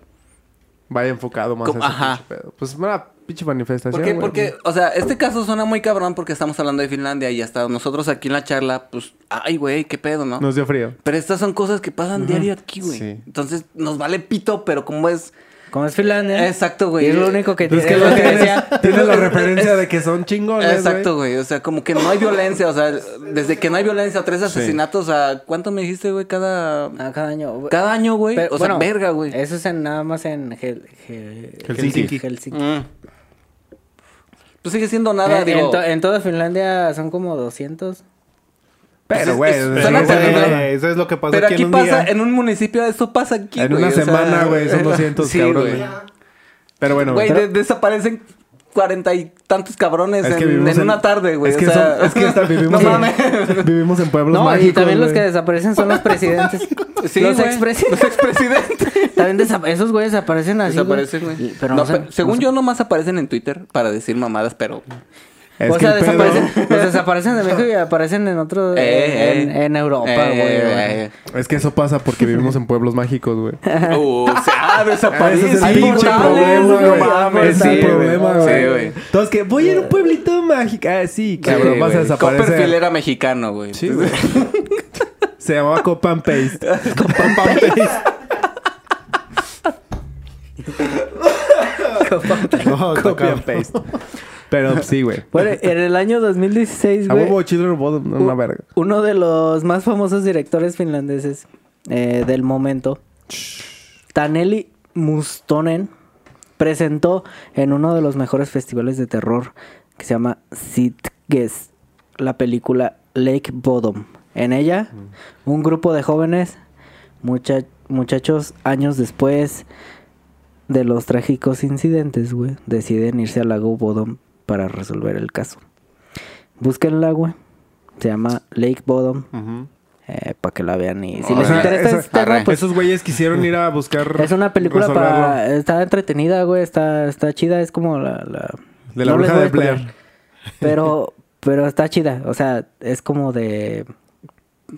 Vaya enfocado más a ese ajá. pedo. Pues una pinche manifestación. ¿Por qué? Porque, o sea, este caso suena muy cabrón porque estamos hablando de Finlandia y hasta nosotros aquí en la charla, pues, ay, güey, qué pedo, ¿no? Nos dio frío. Pero estas son cosas que pasan diario aquí, güey. Sí. Entonces, nos vale pito, pero como es... Como es Finlandia. Exacto, güey. Y es lo único que Pues tiene. que es lo lo que tienes, decía. tienes la *laughs* referencia de que son chingones, Exacto, güey. O sea, como que no hay violencia. O sea, desde que no hay violencia, tres asesinatos a... ¿Cuánto me dijiste, güey? Cada... Ah, cada año. Cada año, güey. O sea, bueno, verga, güey. Eso es en, nada más en Hel- Hel- Helsinki. Helsinki. Mm. Pues sigue siendo nada, Eh, digo... en, to- en toda Finlandia son como 200. Pero, es- güey, es- güey, pasa terrible. nada. eso es lo que pasa Pero aquí, aquí en un pasa, día. en un municipio, esto pasa aquí, En güey, una semana, güey, son 200 *laughs* sí, cabrones. güey. Pero bueno, Güey, pero- de- desaparecen cuarenta y tantos cabrones es que en, una tarde, güey. Es o que, sea, son- es que hasta *laughs* vivimos, no en, mames. *laughs* vivimos en pueblos No, mágicos, y también los que desaparecen son los presidentes. *laughs* Sí, los expresidentes. Los expresidentes. También esos güeyes desaparecen así. Desaparecen, güey. Pero No, no, según yo, nomás aparecen en Twitter para decir mamadas, pero... Es o sea, desaparecen, los desaparecen de México y *laughs* aparecen en otro. Eh, en, eh. en Europa, Eh, güey. eh, Es que eso pasa porque vivimos en pueblos mágicos, güey. Uh, o sea, Ah, desaparecen. ese es el Hay pinche problema, no güey. mames, Ese es sí, el problema, güey. Sí. Entonces, que voy a ir a un pueblito mágico. Ah, sí, cabrón, Sí, vas a güey. desaparecer. Copperfield era mexicano, güey. Sí, güey. *laughs* Se llamaba Cop *laughs* and Paste. No, está Copy and cabrón. Paste. Pero sí, güey. Bueno, en el año 2016, A güey. huevo Children of Bodom, una verga. Uno de los más famosos directores finlandeses eh, del momento, Taneli Mustonen, presentó en uno de los mejores festivales de terror que se llama Sitges la película Lake Bottom. En ella, un grupo de jóvenes, mucha- muchachos, años después de los trágicos incidentes, güey, deciden irse al lago Bottom para resolver el caso. Búsquenla, güey. Se llama Lake Bottom. para que la vean y si O les sea, interesa esa- este tema, pues Esos güeyes quisieron ir a buscar. es una película resolverlo. para está entretenida, güey, está está chida, es como la, la- De la no bruja de Blair. Pero pero está chida, o sea, es como de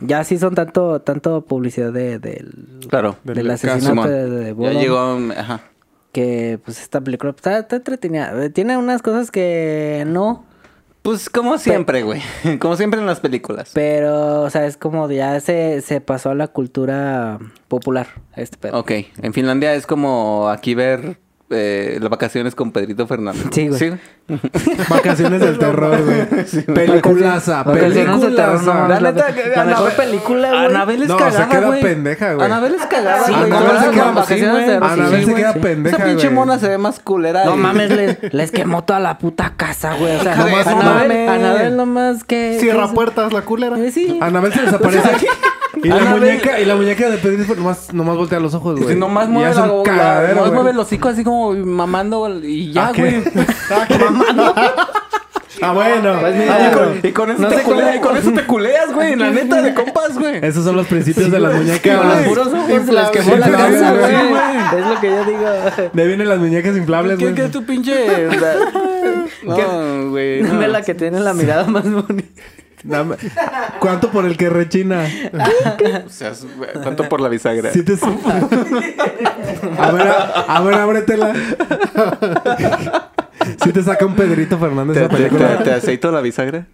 ya sí son tanto tanto publicidad de del Claro. Del del asesinato de, de Ya llegó... Ajá. Que pues esta película está, está entretenida. Tiene unas cosas que no, Pues como siempre, güey. *laughs* Como siempre en las películas. Pero, o sea, es como ya se, se pasó a la cultura popular, este pedo. Ok, en Finlandia es como aquí ver eh, las vacaciones con Pedrito Fernández. Sí, güey. *laughs* Vacaciones del terror, güey. *laughs* Peliculaza, no peliculaza. mames. La neta, La mejor Anabel- película, güey. Anabel es No, se cagada, queda pendeja, güey. Anabel es cagada, Sí, güey. Anabel se queda- sí, Anabel sí, se sí. pendeja, Esa pinche mona se ve más culera. No mames, les, les quemó toda la puta casa, güey. O sea, Anabel, nomás que... Cierra puertas la culera. Eh, Sí. Anabel se desaparece. Y la muñeca, y la muñeca de Pedrito nomás, nomás voltea los ojos, güey. Si nomás mueve, la, cagadero, nomás mueve el hocico así como mamando y ya, ¿Ah, qué? güey. *laughs* Ah, bueno. Pues Y con, y con eso No te sé culea- cómo- y con eso te culeas, güey. La neta de compas, güey. Esos son los principios de las Con muñecas. los puros ojos Inflables. quemó la casa, güey. Es lo que yo digo. De ahí vienen las muñecas inflables, ¿Qué, güey. qué tu pinche...? *laughs* No, güey. *laughs* Dime No. la que tiene la mirada más bonita. Dame- ¿Cuánto por el que rechina? O sea, ¿Cuánto por la bisagra? Sí te *laughs* A ver, a, a ver, ábretela. Si te saca un Pedrito Fernández ¿Te, te, te- te aceito la bisagra?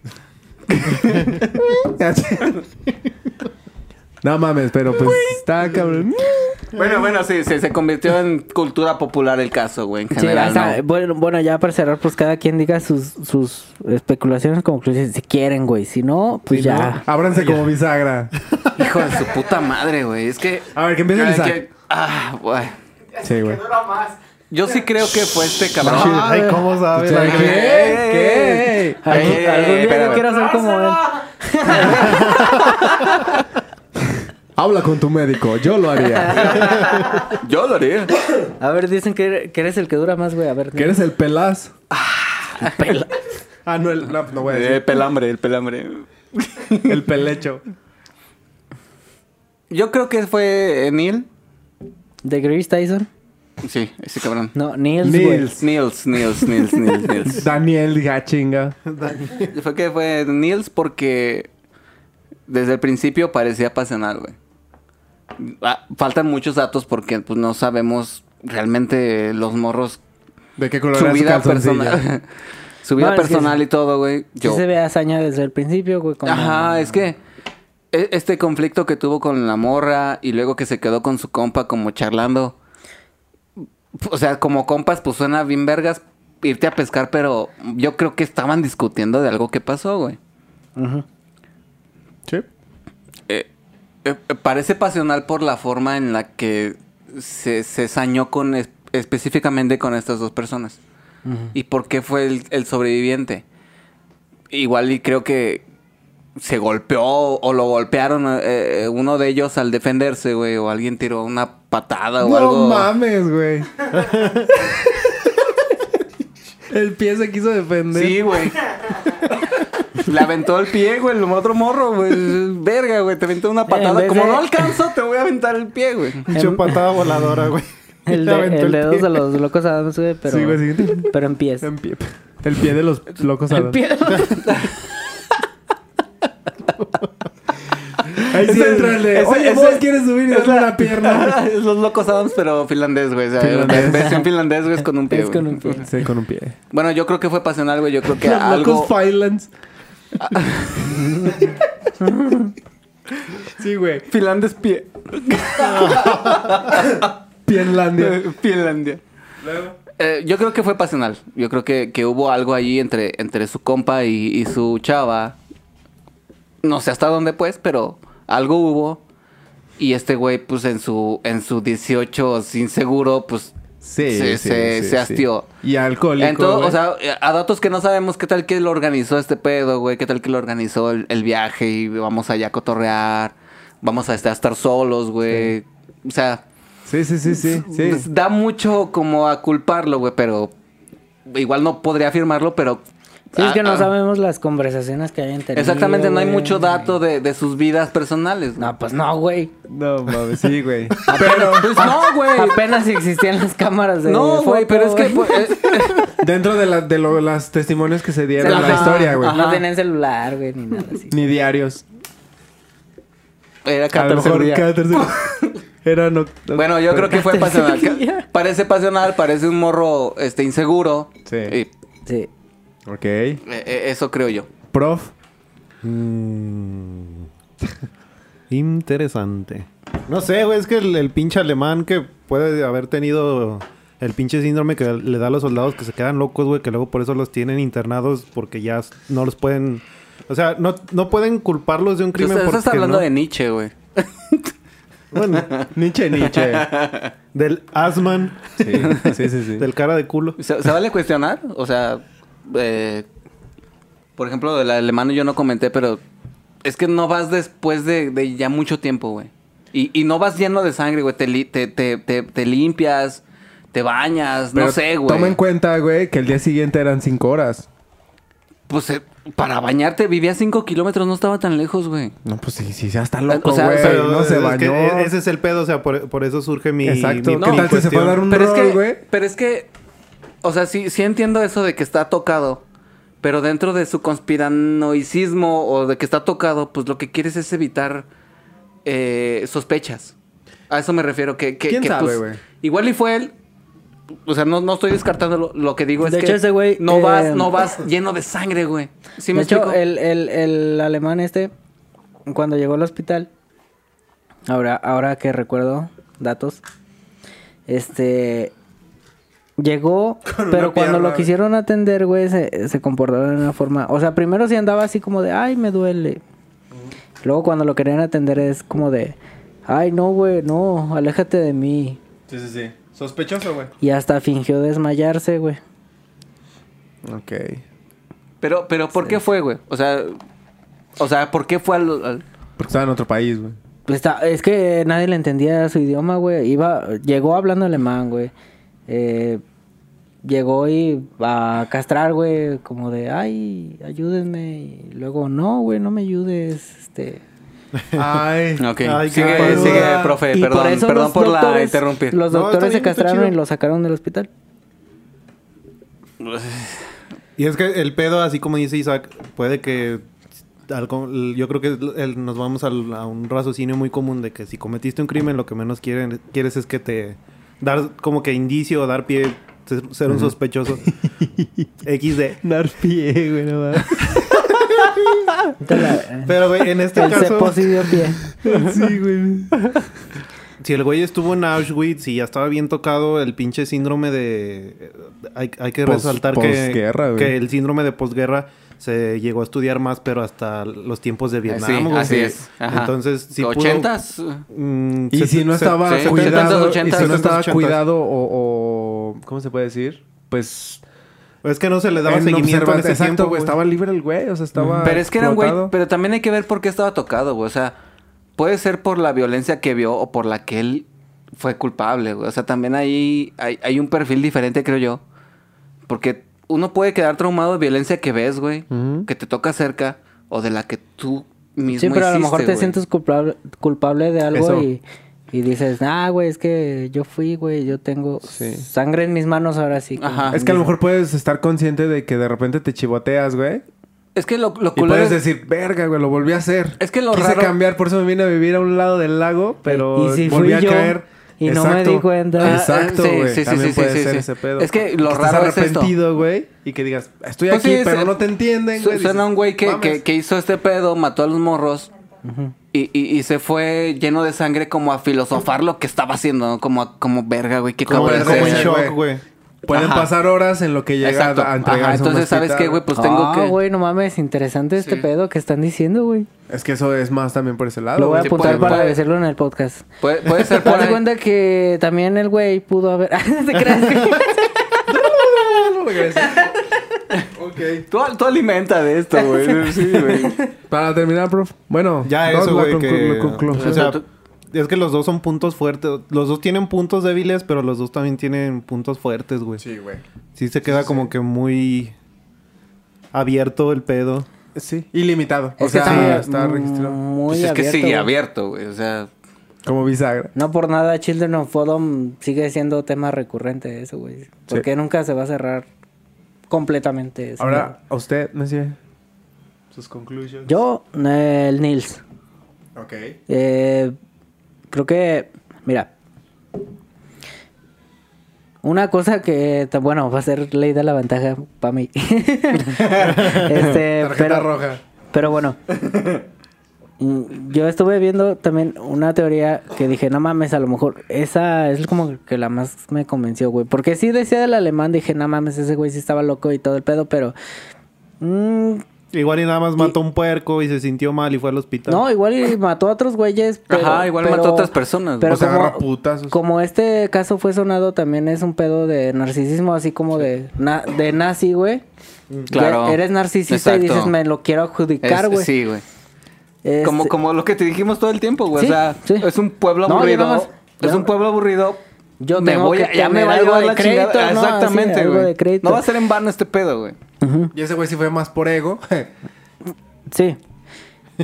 *laughs* No mames, pero pues está cabrón. Bueno, bueno, sí, sí, se convirtió en cultura popular el caso, güey, en Sí, general, o sea, ¿no? bueno, bueno, ya para cerrar, pues cada quien diga sus, sus especulaciones, conclusiones, si quieren, güey. Si no, pues ya. Ábranse como bisagra. Hijo de su puta madre, güey. Es que... A ver, que empiece que- Ah, güey. Sí, güey. Yo sí creo que fue este cabrón. Ay, ¿cómo sabes? ¿Qué? Ay, ¿Qué? Algún, algún día yo quiero ser como él. *laughs* *laughs* Habla con tu médico, yo lo haría. *laughs* Yo lo haría. A ver, dicen que, que eres el que dura más, güey. A ver. ¿Que eres el pelaz? pela. *laughs* Ah, no, el, no, no voy a El decir. pelambre, el pelambre. *laughs* El pelecho. Yo creo que fue Neil. ¿De Grace Tyson? Sí, ese cabrón. No, Niels. Nils. Niels, Niels, Niels, Niels, Niels. Daniel, dije, chinga. Fue que fue Niels porque desde el principio parecía pasional, güey. Ah, faltan muchos datos porque pues no sabemos realmente los morros ¿De qué color su vida personal. *laughs* su vida No, es que personal sí. y todo, güey. Sí Yo. se ve hazaña desde el principio, güey. Ajá, es que e- este conflicto que tuvo con la morra y luego que se quedó con su compa como charlando. O sea, como compas, pues suena bien vergas irte a pescar, pero yo creo que estaban discutiendo de algo que pasó, güey. Sí. Eh, eh, parece pasional por la forma en la que se, se sañó con es- específicamente con estas dos personas. ¿Y por qué fue el, el sobreviviente? Igual y creo que se golpeó o lo golpearon eh, uno de ellos al defenderse, güey, o alguien tiró una patada o No algo. mames, güey. *laughs* el pie se quiso defender. Sí, güey. Le aventó el pie, güey, el otro morro, güey. Verga, güey, te aventó una patada. Como de- no alcanzo, te voy a aventar el pie, güey. *laughs* Pinche patada voladora, güey. *laughs* El, de, el el dedo pie. de los locos Adams, güey, pero, Sí, güey, sí. pero en pies. En pie. El pie de los locos *laughs* Adams. pie. Ahí sí entra el de, ese- oye, ese- vos quieres subir y Es la- una pierna. es los locos Adams, pero finlandés, güey. O sea, Finlandés. versión finlandés, güey, es con un pie. Es con un pie. Sí, con un pie. Bueno, yo creo que fue pasional, güey. Yo creo que Los algo. locos Finlands. Sí, güey. Finlandés pie. Pienlandia. Finlandia. Eh, yo creo que fue pasional. Yo creo que, que hubo algo allí entre, entre su compa y, y su chava. No sé hasta dónde, pues, pero algo hubo. Y este güey, pues, en su, en su 18 sin seguro, pues, Sí, se, sí, se, sí, se hastió. Y alcohólico. Entonces, o sea, a datos que no sabemos qué tal que lo organizó este pedo, güey, qué tal que lo organizó el, el viaje y vamos allá a cotorrear, vamos a estar, a estar solos, güey. O sea, Sí, sí, sí, sí. sí. pues, da mucho como a culparlo, güey, pero igual no podría afirmarlo, pero... Sí, es que ah, no ah, sabemos las conversaciones que hayan tenido. Exactamente, no hay mucho dato de, de sus vidas personales. No, pues no, güey. No mames, sí, güey. *laughs* Pero, pues no, güey. Apenas si existían las cámaras de No, güey, pero es que... pues, eh, *laughs* Dentro de, la, de lo- las testimonios que se dieron en la historia, güey. No tenían celular, güey, ni nada así. Ni diarios. era A cada lo tercer mejor día. cada *laughs* tercer Era no. Bueno, yo creo que fue pasional. Parece pasional, parece un morro este inseguro. Sí. Y Sí. Ok. Eh, eh, eso creo yo. Prof. Mm. *laughs* Interesante. No sé, güey, es que el, el pinche alemán que puede haber tenido el pinche síndrome que le da a los soldados que se quedan locos, güey, que luego por eso los tienen internados porque ya no los pueden... O sea, no, no pueden culparlos de un crimen estás, porque estás hablando no- de Nietzsche, güey. *laughs* Bueno, Nietzsche, Nietzsche. del Asman, Sí, sí, sí. sí. *laughs* del cara de culo. ¿Se, se vale cuestionar? O sea, eh, por ejemplo, del alemán yo no comenté, pero es que no vas después de, de ya mucho tiempo, güey. Y, y no vas lleno de sangre, güey. Te, li- te, te, te, te limpias, te bañas, Pero no sé, güey. Toma en cuenta, güey, que el día siguiente eran cinco horas. Pues eh, para bañarte vivía 5 kilómetros, no estaba tan lejos, güey. No, pues sí, sí, ya está loco, O sea, güey. Pero no se es bañó. que ese es el pedo, o sea, por, por eso surge mi. Exacto. mi- ¿Qué mi tal si se cuestión. dar un Pero es que, güey? pero es que, o sea, sí, sí entiendo eso de que está tocado, pero dentro de su conspiranoicismo o de que está tocado, pues lo que quieres es evitar eh, sospechas. A eso me refiero, que, que, ¿Quién que, sabe, pues, igual y fue él. O sea, no, no estoy descartando lo, lo que digo, es De que hecho, ese güey, no eh, vas, no vas lleno de sangre, güey. ¿Sí me de hecho, el, el, el alemán este, cuando llegó al hospital, ahora, ahora que recuerdo datos, este, llegó, *laughs* Con pero cuando pierna, lo quisieron atender, güey, se, se comportó de una forma, o sea, primero sí andaba así como de, ay, me duele. Luego cuando lo querían atender es como de, ay, no, güey, no, aléjate de mí. Sí, sí, sí. Sospechoso, güey. Y hasta fingió desmayarse, güey. Ok. Pero, pero, ¿por qué fue, güey? O sea, o sea, ¿por qué fue al- al, Porque estaba en otro país, güey. Pues está- es que nadie le entendía su idioma, güey. Iba, llegó hablando alemán, güey. Eh, llegó y a castrar, güey, como de, ay, ayúdenme. Y luego, no, güey, no me ayudes. Este. Ay. *laughs* Ok, Ay, qué sigue, sigue, profe, Y perdón, eso perdón por la interrumpir. Los No, doctores está se castraron y lo sacaron del hospital. *sighs* Y es que el pedo, así como dice Isaac, puede que. algo- yo creo que el- nos vamos al- a un raciocinio muy común de que si cometiste un crimen, lo que menos quieren, quieres es que te. Dar como que indicio o dar pie, ser, ser un sospechoso. *laughs* XD. Dar pie, güey, no mames. *laughs* Pero, güey, en este El caso. dio pie. Sí, güey. Si el güey estuvo en Auschwitz y ya estaba bien tocado el pinche síndrome de... Hay, hay que Pos- resaltar que, güey. que el síndrome de posguerra se llegó a estudiar más, pero hasta los tiempos de Vietnam. sí, así es. Ajá. Entonces, si pudo- ¿Ochentas? Mm, Y si no estaba sí, cuidado, 70s, 80s, y si no estaba 80s. cuidado o, o- ¿cómo se puede decir? Pues Es que no se le daba en seguimiento en ese Exacto, tiempo, güey, estaba libre el güey, o sea, estaba Pero es que era un güey, pero también hay que ver por qué estaba tocado, güey. O sea, puede ser por la violencia que vio o por la que él fue culpable, güey. O sea, también ahí hay, hay un perfil diferente, creo yo. Porque uno puede quedar traumado de violencia que ves, güey, que te toca cerca o de la que tú mismo Sí, pero a lo mejor te güey. sientes culpable, culpable de algo Eso. y, y dices, ah, güey, es que yo fui, güey, yo tengo Sí. sangre en mis manos ahora sí. Ajá. Es que a lo mejor puedes estar consciente de que de repente te chivoteas, güey. Es que lo, lo Y culero puedes es- decir, verga, güey, lo volví a hacer. Es que lo Quise raro- cambiar, por eso me vine a vivir a un lado del lago, pero Y si volví fui a yo caer. Y no me di cuenta. Exacto, sí, güey. sí, sí, También sí, puede sí, ser sí. ese pedo. Es que lo estés raro es esto. arrepentido, güey, y que digas, estoy Pues aquí, sí, pero no te entienden, güey. Suena Dices, un güey que, que, que hizo este pedo, mató a los morros y, y, y se fue lleno de sangre como a filosofar lo que estaba haciendo, ¿no? Como, como verga, güey, ¿qué Como, como en shock, güey. Pueden Ajá. pasar horas en lo que llega Exacto. a entregarse Ajá, un entonces, ¿sabes qué, güey? Pues tengo ah, que... güey, no mames, interesante este Sí. pedo que están diciendo, güey. Es que eso es más también por ese lado. Lo voy a sí, apuntar puede- para puede- decirlo en el podcast. Puede, puede ser por ahí. cuenta que también el güey pudo haber... ¿Te crees que- ok. Tú, tú alimenta de esto, güey. Sí, güey. Para terminar, prof. Bueno, Ya eso, güey, que... O sea, es que los dos son puntos fuertes. Los dos tienen puntos débiles, pero los dos también tienen puntos fuertes, güey. sí, güey. Sí se queda como que muy abierto el pedo. Sí, ilimitado. O Es sea, está, está registrado. muy Pues es que abierto, sigue güey. abierto, güey. O sea, Como bisagra. No por nada Children of Bodom sigue siendo tema recurrente eso, güey. Porque nunca se va a cerrar completamente eso. Ahora, a usted, Messi, sus conclusiones. Yo, el Nils. Ok. Eh, creo que, mira, Una cosa que, bueno, va a ser ley de la ventaja para mí. *laughs* este, Tarjeta pero, roja. pero bueno. Yo estuve viendo también una teoría que dije, no mames, a lo mejor esa es como que la más me convenció, güey. Porque sí decía del alemán, dije, no mames, ese güey sí estaba loco y todo el pedo, pero... mm, Igual y nada más Y- mató un puerco y se sintió mal y fue al hospital. no, igual y mató a otros güeyes. Pero, Ajá, igual pero- mató a otras personas. Pero o sea, como- putazos. Como este caso fue sonado, también es un pedo de narcisismo, así como de, na- de nazi, güey. Claro. Ya Eres narcisista Exacto. y dices, me lo quiero adjudicar, güey. sí, güey. Este- Como, como lo que te dijimos todo el tiempo, güey. Sí, o sea, sí. es un pueblo aburrido. es un pueblo aburrido. Yo me tengo voy que a, ya me va a algo llevar de la crédito, chingada. ¿no? Exactamente, güey. No va a ser en vano este pedo, güey. Ujú, Y ese güey sí fue más por ego. *laughs* Sí.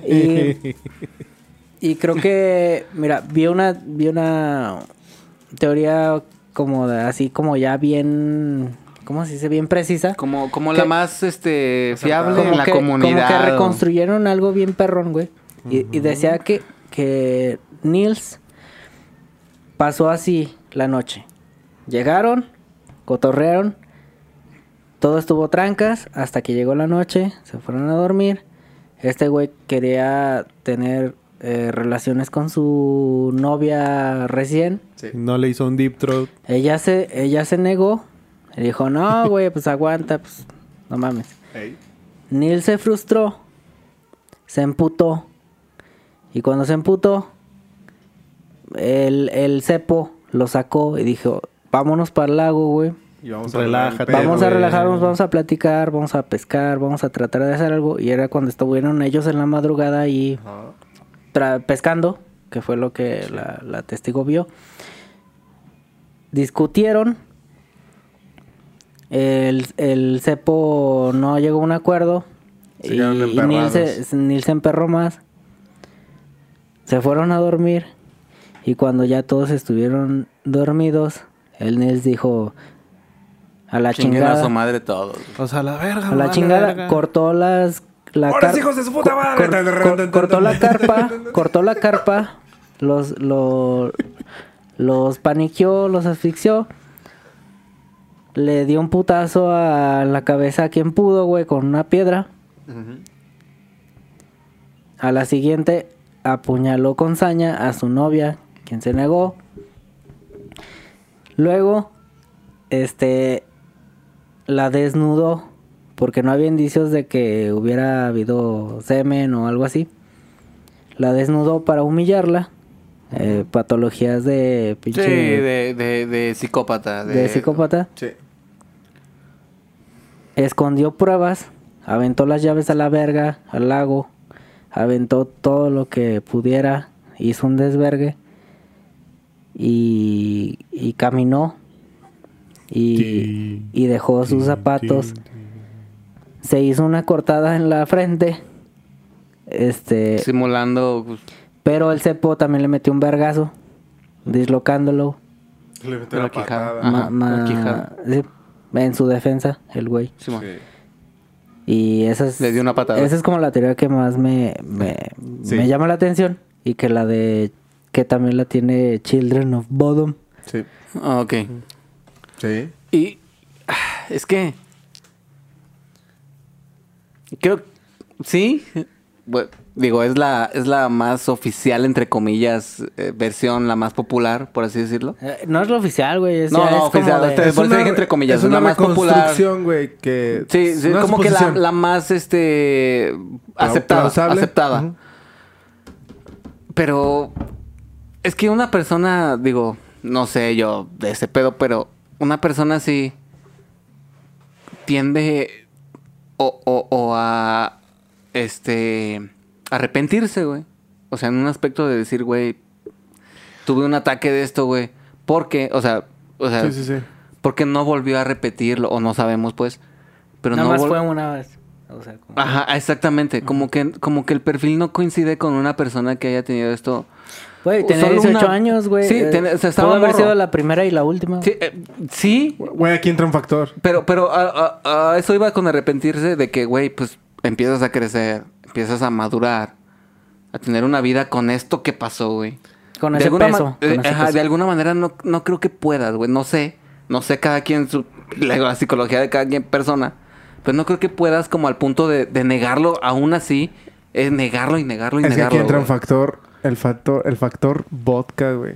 Y, y creo que, mira, vi una, vi una teoría como de, así como ya bien, ¿cómo se dice? Bien precisa. Como, como Que- la más este fiable como en la que, comunidad. Como que reconstruyeron algo bien perrón, güey. Y, y decía que, que Nils pasó así la noche. Llegaron, cotorrearon, todo estuvo trancas hasta que llegó la noche, se fueron a dormir. Este güey quería tener eh, relaciones con su novia recién. No le hizo un deep throat. Ella se, ella se negó. Le dijo, no, *laughs* güey, pues aguanta, pues no mames. Ey. Neil se frustró, se emputó. Y cuando se emputó, el, el cepo lo sacó y dijo, vámonos para el lago, güey. Y vamos Relájate, a Vamos relajarnos, vamos a platicar, vamos a pescar, vamos a tratar de hacer algo. Y era cuando estuvieron ellos en la madrugada y tra- pescando, que fue lo que la, la testigo vio. Discutieron. El, el cepo no llegó a un acuerdo. Se y y Neil, se. Neil se emperró más. Se fueron a dormir. Y cuando ya todos estuvieron dormidos, el Nils dijo a la Chinguen chingada. a su madre todos. O sea, la verga. A la chingada verga. cortó las la ¡Ahora car- sí, hijos de su puta madre! cor- cor- cortó la carpa, *laughs* cortó la carpa, los lo- los paniqueó, los asfixió. Le dio un putazo a la cabeza a quien pudo, güey, con una piedra. A la siguiente apuñaló con saña a su novia, quien se negó. Luego, este, la desnudó porque no había indicios de que hubiera habido semen o algo así. La desnudó para humillarla. Eh, patologías de Sí, pinche de, de, de psicópata. de psicópata. Sí. Escondió pruebas, aventó las llaves a la verga, al lago, aventó todo lo que pudiera, hizo un desvergue y, y caminó y, y dejó sus zapatos. Se hizo una cortada en la frente. Este, Simulando. pues, pero el cepo también le metió un vergazo, dislocándolo. Le metió La quijada. ma- quijada. en su defensa, el güey. Y esa es, Le dio una patada. Esa es como la teoría que más me, me, Sí. me llama la atención. Y que la de... Que también la tiene Children of Bodom. Sí. Ah, ok. Sí. Y es que creo sí, digo es la es la más oficial entre comillas eh, versión la más popular por así decirlo. Eh, no es lo oficial, güey. es- No, es como oficial, de- usted- por eso dije entre comillas, es es la una más popular. güey, que... Sí, sí, una como que la, la más este aceptada, aceptada. Pero es que una persona, digo, no sé yo de ese pedo, pero una persona así tiende o, o, o a este arrepentirse, güey. O sea, en un aspecto de decir, güey, tuve un ataque de esto, güey. Porque, o sea, o sea, Sí, sí, sí. porque no volvió a repetirlo, o no sabemos, pues. Pero Nada no más fue una vez. O sea, como- Ajá, exactamente. Como que, como que el perfil no coincide con una persona que haya tenido esto. Güey, tenía Solo 18 una- años, güey. Sí, Eh, tiene- o sea, estaba Pudo haber morro. sido la primera y la última. Sí, eh, sí, Güey, aquí entra un factor. pero, pero a, a- a eso iba con arrepentirse de que, güey, pues empiezas a crecer, empiezas a madurar, a tener una vida con esto que pasó, güey. Con De ese alguna peso. con eh, ese ajá, peso. de alguna manera no, no creo que puedas, güey. No sé. No sé cada quien, su, la, psicología de cada quien persona. Pero no creo que puedas como al punto de, de negarlo aún así. Es negarlo y negarlo y Es que negarlo. aquí entra un güey. factor, el factor, el factor vodka, güey.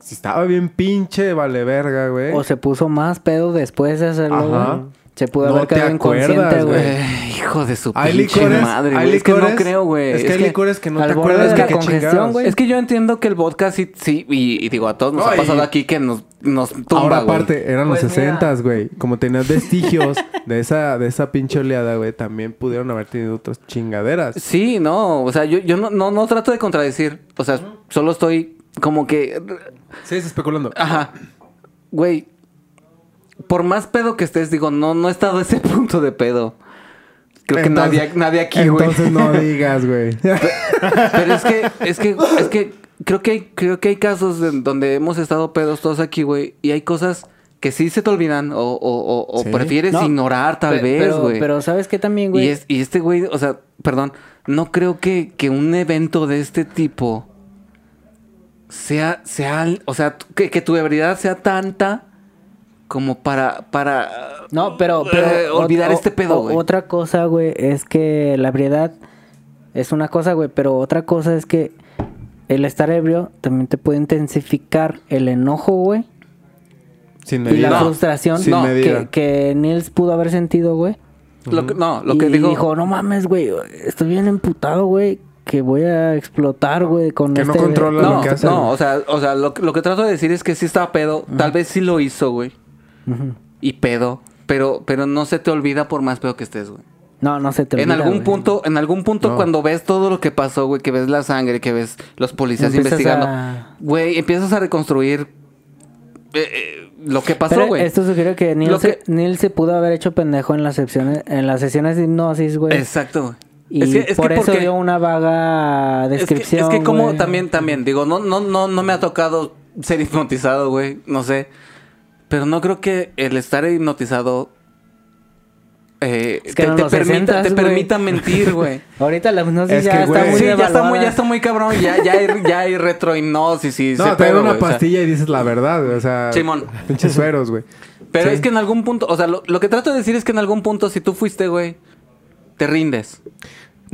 Si estaba bien pinche, vale verga, güey. O se puso más pedo después de hacerlo, Ajá. güey. Se pudo No haber quedado inconsciente, güey. hijo de su hay pinche licores, madre, güey. Es que no creo, güey. Es que hay licores que no al te borde acuerdas de la qué congestión, güey. Es que yo entiendo que el vodka sí, sí y, y digo, a todos nos No, ha pasado y- aquí que nos, nos tumba, Ahora aparte, eran los Pues mira. 60 güey. Como tenías *laughs* vestigios de esa, de esa pinche oleada, güey, también pudieron haber tenido otras chingaderas. Sí, no, o sea, yo, yo no, no, no trato de contradecir. O sea, solo estoy como que... Sí, es especulando. Ajá. Güey, por más pedo que estés, digo, no, no he estado a ese *laughs* punto de pedo. Creo que Entonces- nadie, nadie aquí, güey. Entonces no *laughs* digas, güey. Pero es que, es que, es que creo que hay, creo que hay casos en donde hemos estado pedos todos aquí, güey, y hay cosas que sí se te olvidan o, o, o, o Sí. prefieres No, ignorar tal Pe- vez, pero, güey. Pero ¿sabes qué también, Y, güey? es- y este güey, o sea, perdón, no creo que, que un evento de este tipo sea, sea, o sea, que, que tu ebriedad sea tanta como para, para No, pero, pero eh, olvidar este pedo, güey. Otra cosa, güey, es que la ebriedad es una cosa, güey, pero otra cosa es que el estar ebrio también te puede intensificar el enojo, güey, Sin y la medida. frustración Sin no, medida. que, que Nils pudo haber sentido, güey. Lo que- no, lo y que dijo, no mames, güey, estoy bien emputado, güey, que voy a explotar, güey, con Que no este... controla no, lo que hace. no, o sea, o sea, lo, lo que trato de decir es que sí estaba pedo, tal vez sí lo hizo, güey, Y pedo, pero, pero no se te olvida por más pedo que estés, güey. No, no se te En olvida, algún güey. punto, en algún punto No. cuando ves todo lo que pasó, güey, que ves la sangre, que ves los policías Empiezas investigando, a- güey, empiezas a reconstruir eh, eh, lo que pasó, Pero güey. esto sugiere que Neil, se, que- Neil se pudo haber hecho pendejo en las sesiones, en las sesiones de hipnosis, güey. Exacto, güey. Y es que, es por que eso porque- dio una vaga es que, descripción. es que como güey. también, también, digo, no, no, no, no me ha tocado ser hipnotizado, güey, no sé. Pero no creo que el estar hipnotizado eh, Es que te, permita, 60s, te güey. permita mentir, güey. *laughs* Ahorita la hipnosis Es ya está muy Sí, ya está muy, ya está muy cabrón, ya, ya hay, ya hay retrohipnosis y No, ese te pedo, una güey, o sea. pastilla y dices la verdad, güey. O sea, Simón. pinches *laughs* sueros, güey. Pero Sí. es que en algún punto, o sea, lo, lo que trato de decir es que en algún punto, si tú fuiste, güey, te rindes.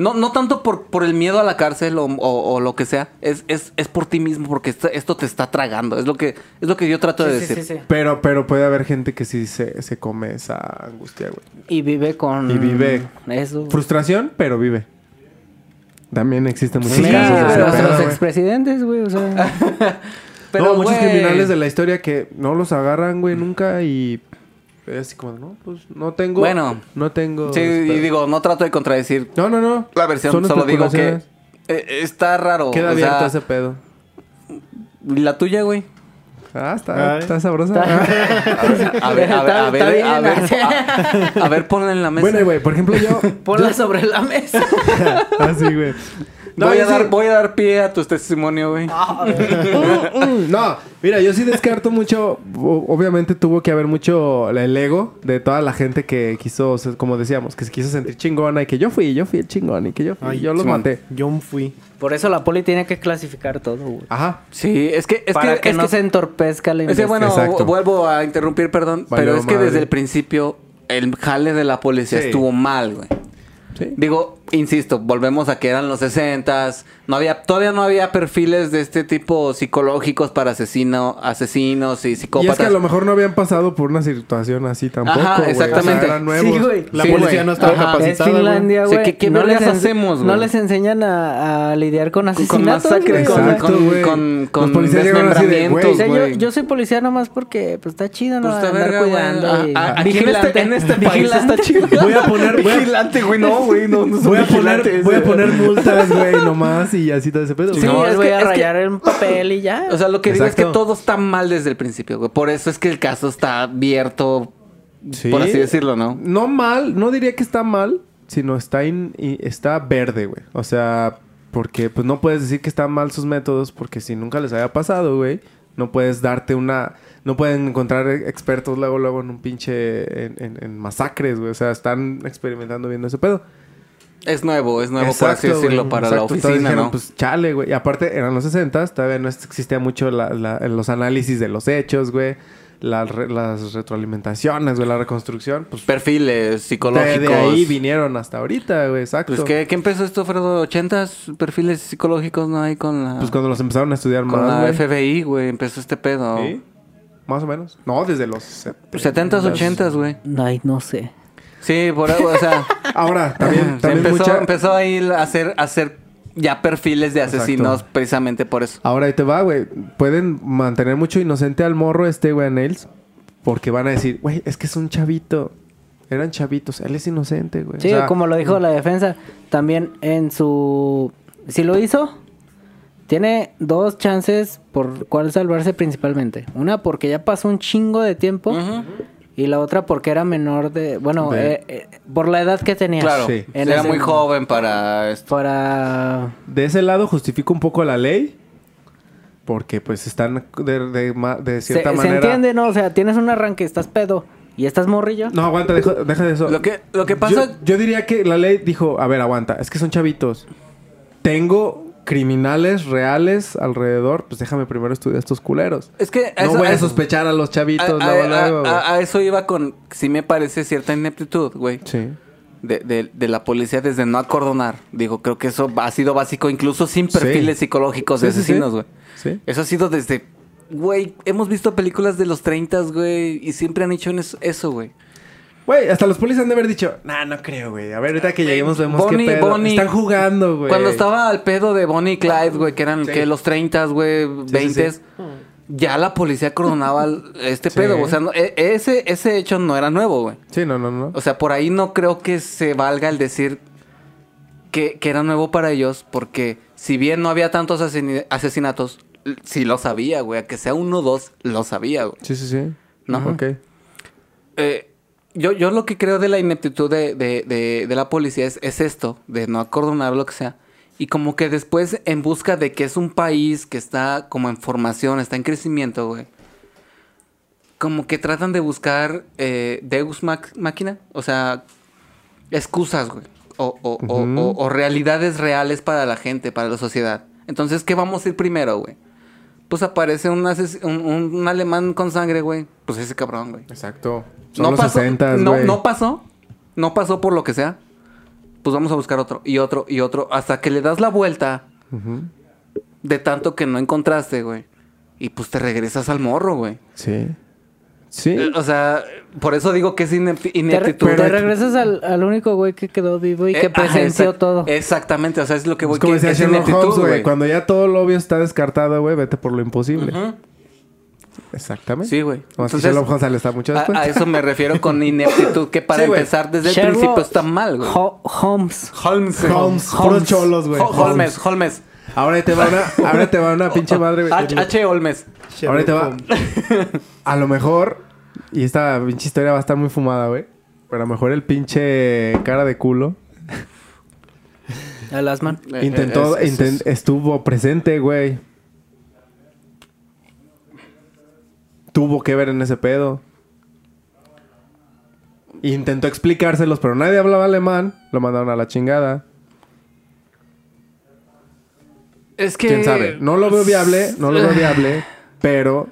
No, no tanto por, por el miedo a la cárcel o, o- o lo que sea, es, es, es por ti mismo, porque esto, esto te está tragando. Es lo que, es lo que yo trato de Sí, decir. sí, sí. Pero, pero puede haber gente que sí se, se come esa angustia, güey. Y vive con... Y vive. Eso. Frustración, pero vive. También existen muchos Sí, casos de pero pedo, los expresidentes, güey, o sea... *laughs* Pero, no, muchos criminales de la historia que no los agarran, güey, nunca y... Es así como, no, pues no tengo... Bueno. No tengo... Sí, y digo, no trato de contradecir No, no, no. la versión, Son solo digo que eh, está raro. Queda o sea, abierto ese pedo. La tuya, güey. Ah, está, está sabrosa. *laughs* A ver, a ver, a ver, a ver, a ver, ponla en la mesa. bueno, güey, por ejemplo, yo... *laughs* Ponla sobre la mesa. *laughs* Así, güey. No, voy, a sí- dar, voy a dar pie a tu testimonio, güey. *laughs* Mm, No, mira, yo sí descarto mucho. Obviamente tuvo que haber mucho el ego de toda la gente que quiso, como decíamos, que se quiso sentir chingona y que yo fui, yo fui el chingón y que yo fui, Ay, yo los maté. Yo fui. Por eso la poli tiene que clasificar todo, güey. Ajá. Sí, es que... Es Para que, que, es no que- se entorpezca la Es que bueno, Exacto. vuelvo a interrumpir, perdón, Valió pero es que madre. desde el principio el jale de la policía Sí. estuvo mal, güey. Sí. Digo, insisto, volvemos a que eran los 60s, no había todavía no había perfiles de este tipo psicológicos para asesino, asesinos y Y es psicópatas. que a lo mejor no habían pasado por una situación así tampoco. Ajá, güey. O sea, exactamente. eran nuevos. Sí, güey. La Sí, policía güey. no estaba Ajá. Es capacitada. güey. Finlandia, güey. ¿qué- qué no, les hacemos, no güey? les enseñan a, a lidiar con con asesinatos, masacres, con, o sea, Exacto, con, con, Los con así de, desmembramientos, O sea, yo, yo soy policía nomás porque pues está chido, ¿no? Pues está Andar verga, cuidando y- A- a- Aquí en este, en este país Vigilante. está chido. Voy a poner, voy a, Vigilante, güey, no, güey, no, no a poner, vigilantes. voy a poner multas, güey, *laughs* nomás y así todo ese pedo. Sí. No, les es voy que- a es que- rayar en papel y ya. O sea, lo que digo es que todo está mal desde el principio, güey. Por eso es que el caso está abierto, Sí. por así decirlo, ¿no? No mal, no diría que está mal, sino está, in- y está verde, güey. O sea, porque pues no puedes decir que están mal sus métodos porque si nunca les haya pasado, güey, no puedes darte una... No pueden encontrar expertos luego, luego en un pinche... En, en- en masacres, güey. O sea, están experimentando viendo ese pedo. Es nuevo, es nuevo, por así Exacto, decirlo, güey, para exacto. la oficina, dijeron, ¿no? Pues chale, güey. Y aparte, eran los 60 todavía no existía mucho la- la- los análisis de los hechos, güey. Las, re- las retroalimentaciones, güey, la reconstrucción. Pues Perfiles de, psicológicos. de ahí vinieron hasta ahorita, güey, exacto. Pues, ¿qué, ¿qué empezó esto, Fredo? ¿80s perfiles psicológicos no hay con la, Pues cuando los empezaron a estudiar con más, la güey. FBI, güey? Empezó este pedo. Sí, Más o menos. No, desde los... set- 70s, 80s, güey. Ay, no sé. Sí, por algo, o sea... *laughs* Ahora, también, se también empezó, mucha... empezó a ir a hacer, a hacer ya perfiles de asesinos Exacto. precisamente por eso. Ahora ahí te va, güey. Pueden mantener mucho inocente al morro este, güey, Nails. Porque van a decir, güey, es que es un chavito. Eran chavitos. Él es inocente, güey. O Sí, sea, como lo dijo la defensa, también en su... Si lo hizo, tiene dos chances por cuál salvarse principalmente. Una porque ya pasó un chingo de tiempo Ujú. Y la otra porque era menor de... Bueno, De- eh, eh, por la edad que tenía. Claro, Sí. En era ese- muy joven para esto. Para... De ese lado justifica un poco la ley. Porque pues están de, de ma- de Se, cierta se manera... entiende, ¿no? O sea, tienes un arranque, estás pedo y estás morrillo. No, aguanta, deja, deja de eso. Lo que, lo que pasa... Yo, yo diría que la ley dijo, a ver, aguanta, es que son chavitos. Tengo criminales reales alrededor, pues déjame primero estudiar estos culeros. Es que... No eso- voy a sospechar a los chavitos a, luego, a- eso iba con... Sí me parece cierta ineptitud, güey. Sí. De, de- de la policía desde no acordonar. Digo, creo que eso ha sido básico incluso sin Sí. perfiles psicológicos de Sí, sí, sí. asesinos, güey. Sí. Eso ha sido desde... Güey, hemos visto películas de los 30, güey, y siempre han hecho eso, güey. Güey, hasta los policías han de haber dicho, nah, no creo, güey. A ver, ahorita que lleguemos vemos Bonnie- qué pedo. Bonnie- Están jugando, güey. Cuando estaba al pedo de Bonnie y Clyde, güey, que eran Sí. que los 30, güey, sí, 20, sí. ya la policía acordonaba el- este Sí. pedo. O sea, no- e- ese, ese hecho no era nuevo, güey. Sí, no, no, no. O sea, por ahí no creo que se valga el decir que, que era nuevo para ellos, porque si bien no había tantos asesinatos, sí lo sabía, güey. A que sea uno o dos, lo sabía, güey. Sí, sí, sí. No. Ok. Eh, yo, yo lo que creo de la ineptitud de, de- de- de la policía es, es esto, de no acordonar lo que sea. Y como que después, en busca de que es un país que está como en formación, está en crecimiento, güey. Como que tratan de buscar eh, Deus Máquina. O sea, excusas, güey. O, o- o- Ujú. o- o realidades reales para la gente, para la sociedad. Entonces, ¿qué vamos a ir primero, güey? Pues aparece un, un- un alemán con sangre, güey. Pues ese cabrón, güey. Exacto. Son No los pasó, 60, no, no pasó. No pasó por lo que sea. Pues vamos a buscar otro y otro y otro. Hasta que le das la vuelta de tanto que no encontraste, güey. Y pues te regresas al morro, güey. Sí. Sí. Eh, O sea, por eso digo que es inepti- Te, re- ineptitud. te regresas al, al único güey que quedó vivo y que Eh, ajá, presenció exact- todo. Exactamente, o sea, es lo que voy Es como que decía es Sherlock Holmes, güey. Cuando ya todo lo obvio está descartado, güey, vete por lo imposible. Exactamente. Sí, güey. Como que Entonces, Sherlock Holmes sale está mucho A, después. a eso me refiero con *laughs* ineptitud, que para Sí, empezar desde el principio está mal, güey. Ho- Holmes. Holmes. Holmes, cholos, güey. Ho- Holmes, Holmes. Ahora te va una, ahora te va una *laughs* pinche madre, güey. H, H. Holmes. Ahora te va. *laughs* A lo mejor, y esta pinche historia va a estar muy fumada, güey. Pero a lo mejor el pinche cara de culo Al Asman. Eh, intentó, eh, es- es- inten- estuvo presente, güey. Tuvo que ver en ese pedo. Intentó explicárselos, pero nadie hablaba alemán. Lo mandaron a la chingada. Es que... ¿Quién sabe? No lo veo viable, no lo veo viable, *sighs* pero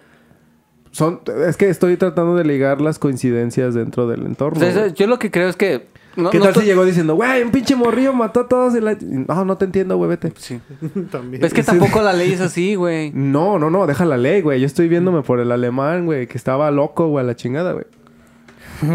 son es que estoy tratando de ligar las coincidencias dentro del entorno. O sea, güey. yo lo que creo es que... no- ¿Qué no tal si llegó diciendo, güey, un pinche morrillo mató a todos? y la- No, no te entiendo, güey, vete. Sí. *laughs* también. Es que tampoco la ley es así, güey. No, no, no, deja la ley, güey. Yo estoy viéndome por el alemán, güey, que estaba loco, güey, a la chingada, güey.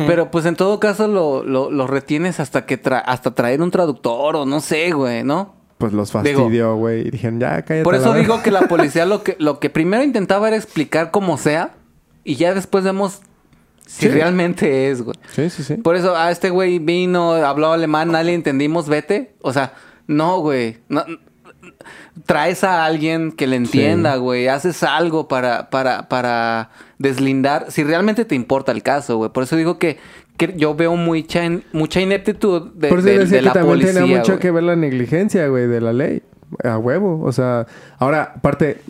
Pero pues en todo caso lo, lo, lo retienes hasta que tra- hasta traer un traductor o no sé, güey, ¿no? Pues los fastidió, güey. Y dijeron, ya, cállate. Por eso digo verga". que la *laughs* policía lo que, lo que primero intentaba era explicar cómo sea y ya después vemos si Sí. realmente es, güey. Sí, sí, sí. Por eso, ah, este güey vino, habló alemán, nadie le entendimos, vete. O sea, no, güey. No, traes a alguien que le entienda, güey. Haces algo para, para, para deslindar. Si realmente te importa el caso, güey. Por eso digo que, que yo veo mucha, in- mucha ineptitud de, Por eso de- que la también policía. tenía mucho güey. que ver la negligencia, güey, de la ley. A huevo. O sea, ahora, aparte,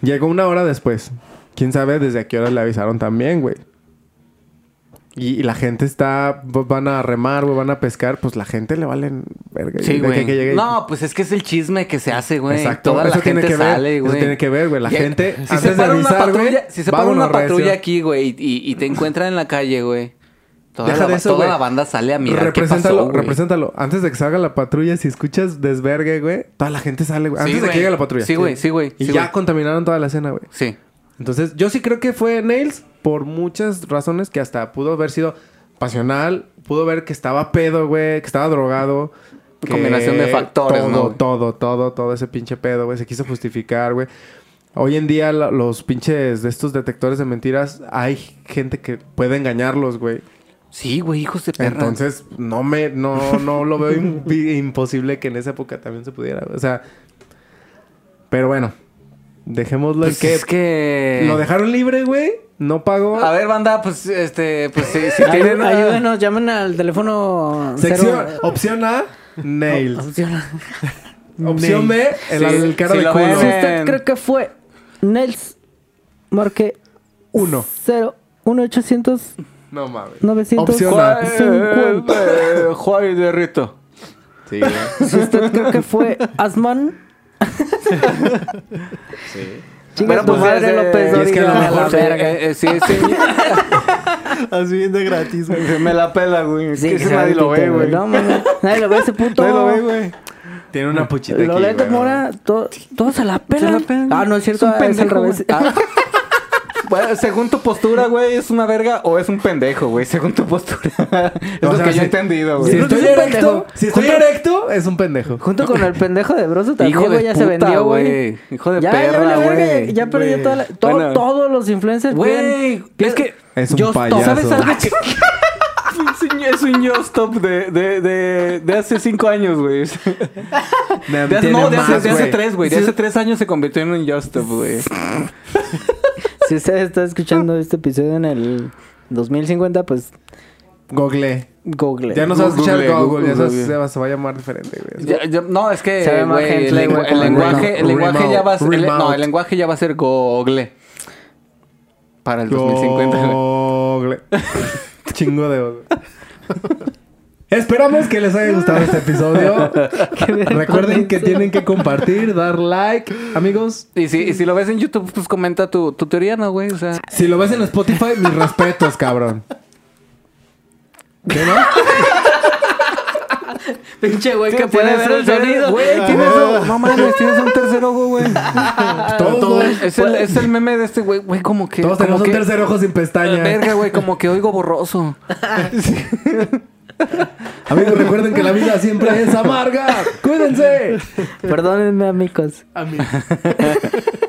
llegó una hora después. Quién sabe desde a qué hora le avisaron también, güey. Y, y la gente está, van a remar, güey, van a pescar, pues la gente le valen verga. Sí, de que- güey. que No, pues es que es el chisme que se hace, güey. Exacto, Toda eso la tiene gente que ver, sale, eso güey. tiene que ver, güey. La Y- gente, si antes se de para una avisar, patrulla, güey, si se para una recio. patrulla aquí, güey, y, y te encuentran en la calle, güey. Toda, Deja la, de eso, toda la banda sale a mirar qué represéntalo, pasó, güey. represéntalo. Antes de que salga la patrulla, si escuchas desvergue, güey, toda la gente sale, güey. Sí, Antes de que llegue la patrulla. Sí, güey, sí, güey. Y sí, ya contaminaron toda la escena, güey. Sí. Entonces, yo sí creo que fue Nails por muchas razones que hasta pudo haber sido pasional, pudo ver que estaba pedo, güey, que estaba drogado. que Combinación de factores, todo, ¿no, güey? Todo, todo, todo ese pinche pedo, güey. Se quiso justificar, güey. Hoy en día los pinches de estos detectores de mentiras, hay gente que puede engañarlos, güey. Sí, güey, hijos de perra. Entonces, no me, no, no lo veo im- *laughs* imposible que en esa época también se pudiera. O sea, pero bueno, dejémoslo Pues en que es que... lo dejaron libre, güey. No pagó. A ver, banda, pues, este, pues, si, si tienen... Ayúdenos, llamen al teléfono. Sección, cero- opción A, nails. Opción. opción B, el, Sí, el cara si de lo culo. ven, Si usted cree que fue Nels, marque Uno. 0 1 800 No mames. 900 Opción A. Eh, Juárez de Rito. Sí. Si usted cree que fue Asman, *laughs* Sí. Chinga tu madre eh, López y es que a lo Dóriga, mejor sí, eh, eh, sí, sí. *laughs* Así bien de gratis, güey. Me la pela, güey. Sí, que nadie lo ve, güey. No, mames. Nadie lo ve ese puto. Nadie lo ve, güey. Tiene una puchita aquí, Loreto. Mora, to- todos se la pelan. Ah, no es cierto, Es un ah, es al revés. Según tu postura, güey, ¿es una verga o es un pendejo, güey? Según tu postura. *laughs* es O lo sea, que yo si- he entendido, güey. Si Yo estoy erecto, si estoy Junto- erecto, es un pendejo. Junto con el pendejo de Broso *laughs* también, Hijo de güey, ya se puta, vendió, güey. Hijo de ya, perra, güey. ya, ya perdió toda la- todo- Bueno. todos los influencers. Güey, es que... Es un payaso. ¿Sabes algo que...? *laughs* Es un- Yo Stop de, de, de, de hace cinco años, güey. No, de hace, más, de hace tres, güey. De hace tres años se convirtió en un Yo Stop, güey. Si usted está escuchando este episodio en el 2050, pues Google. google. Ya no se va a escuchar Google, Google, ya se, Google. va, se va a llamar diferente, güey. Ya- ya- no, es que, Se güey, el, lenguaje, el remote. lenguaje ya va a ser... el- no, el lenguaje ya va a ser Google. Para el 2050, güey. Google. *laughs* Chingo de. *laughs* Esperamos que les haya gustado este episodio. *laughs* Recuerden que tienen que compartir, dar like. Amigos, Y si, y si lo ves en YouTube, pues comenta tu, tu teoría, ¿no, güey? O sea... si lo ves en Spotify, mis respetos, cabrón. ¿Qué no? *laughs* Pinche güey que puede ver el sonido. Güey, tienes... *laughs* No mames, tienes un tercer ojo, güey. Todos, Todo- güey. es, el, es el meme de este güey, güey, como que... Todos como tenemos un tercer ojo sin pestaña. Verga, güey, como que oigo borroso. *laughs* Amigos, recuerden que la vida siempre es amarga. Cuídense. Perdónenme, amigos. Amigos. *laughs*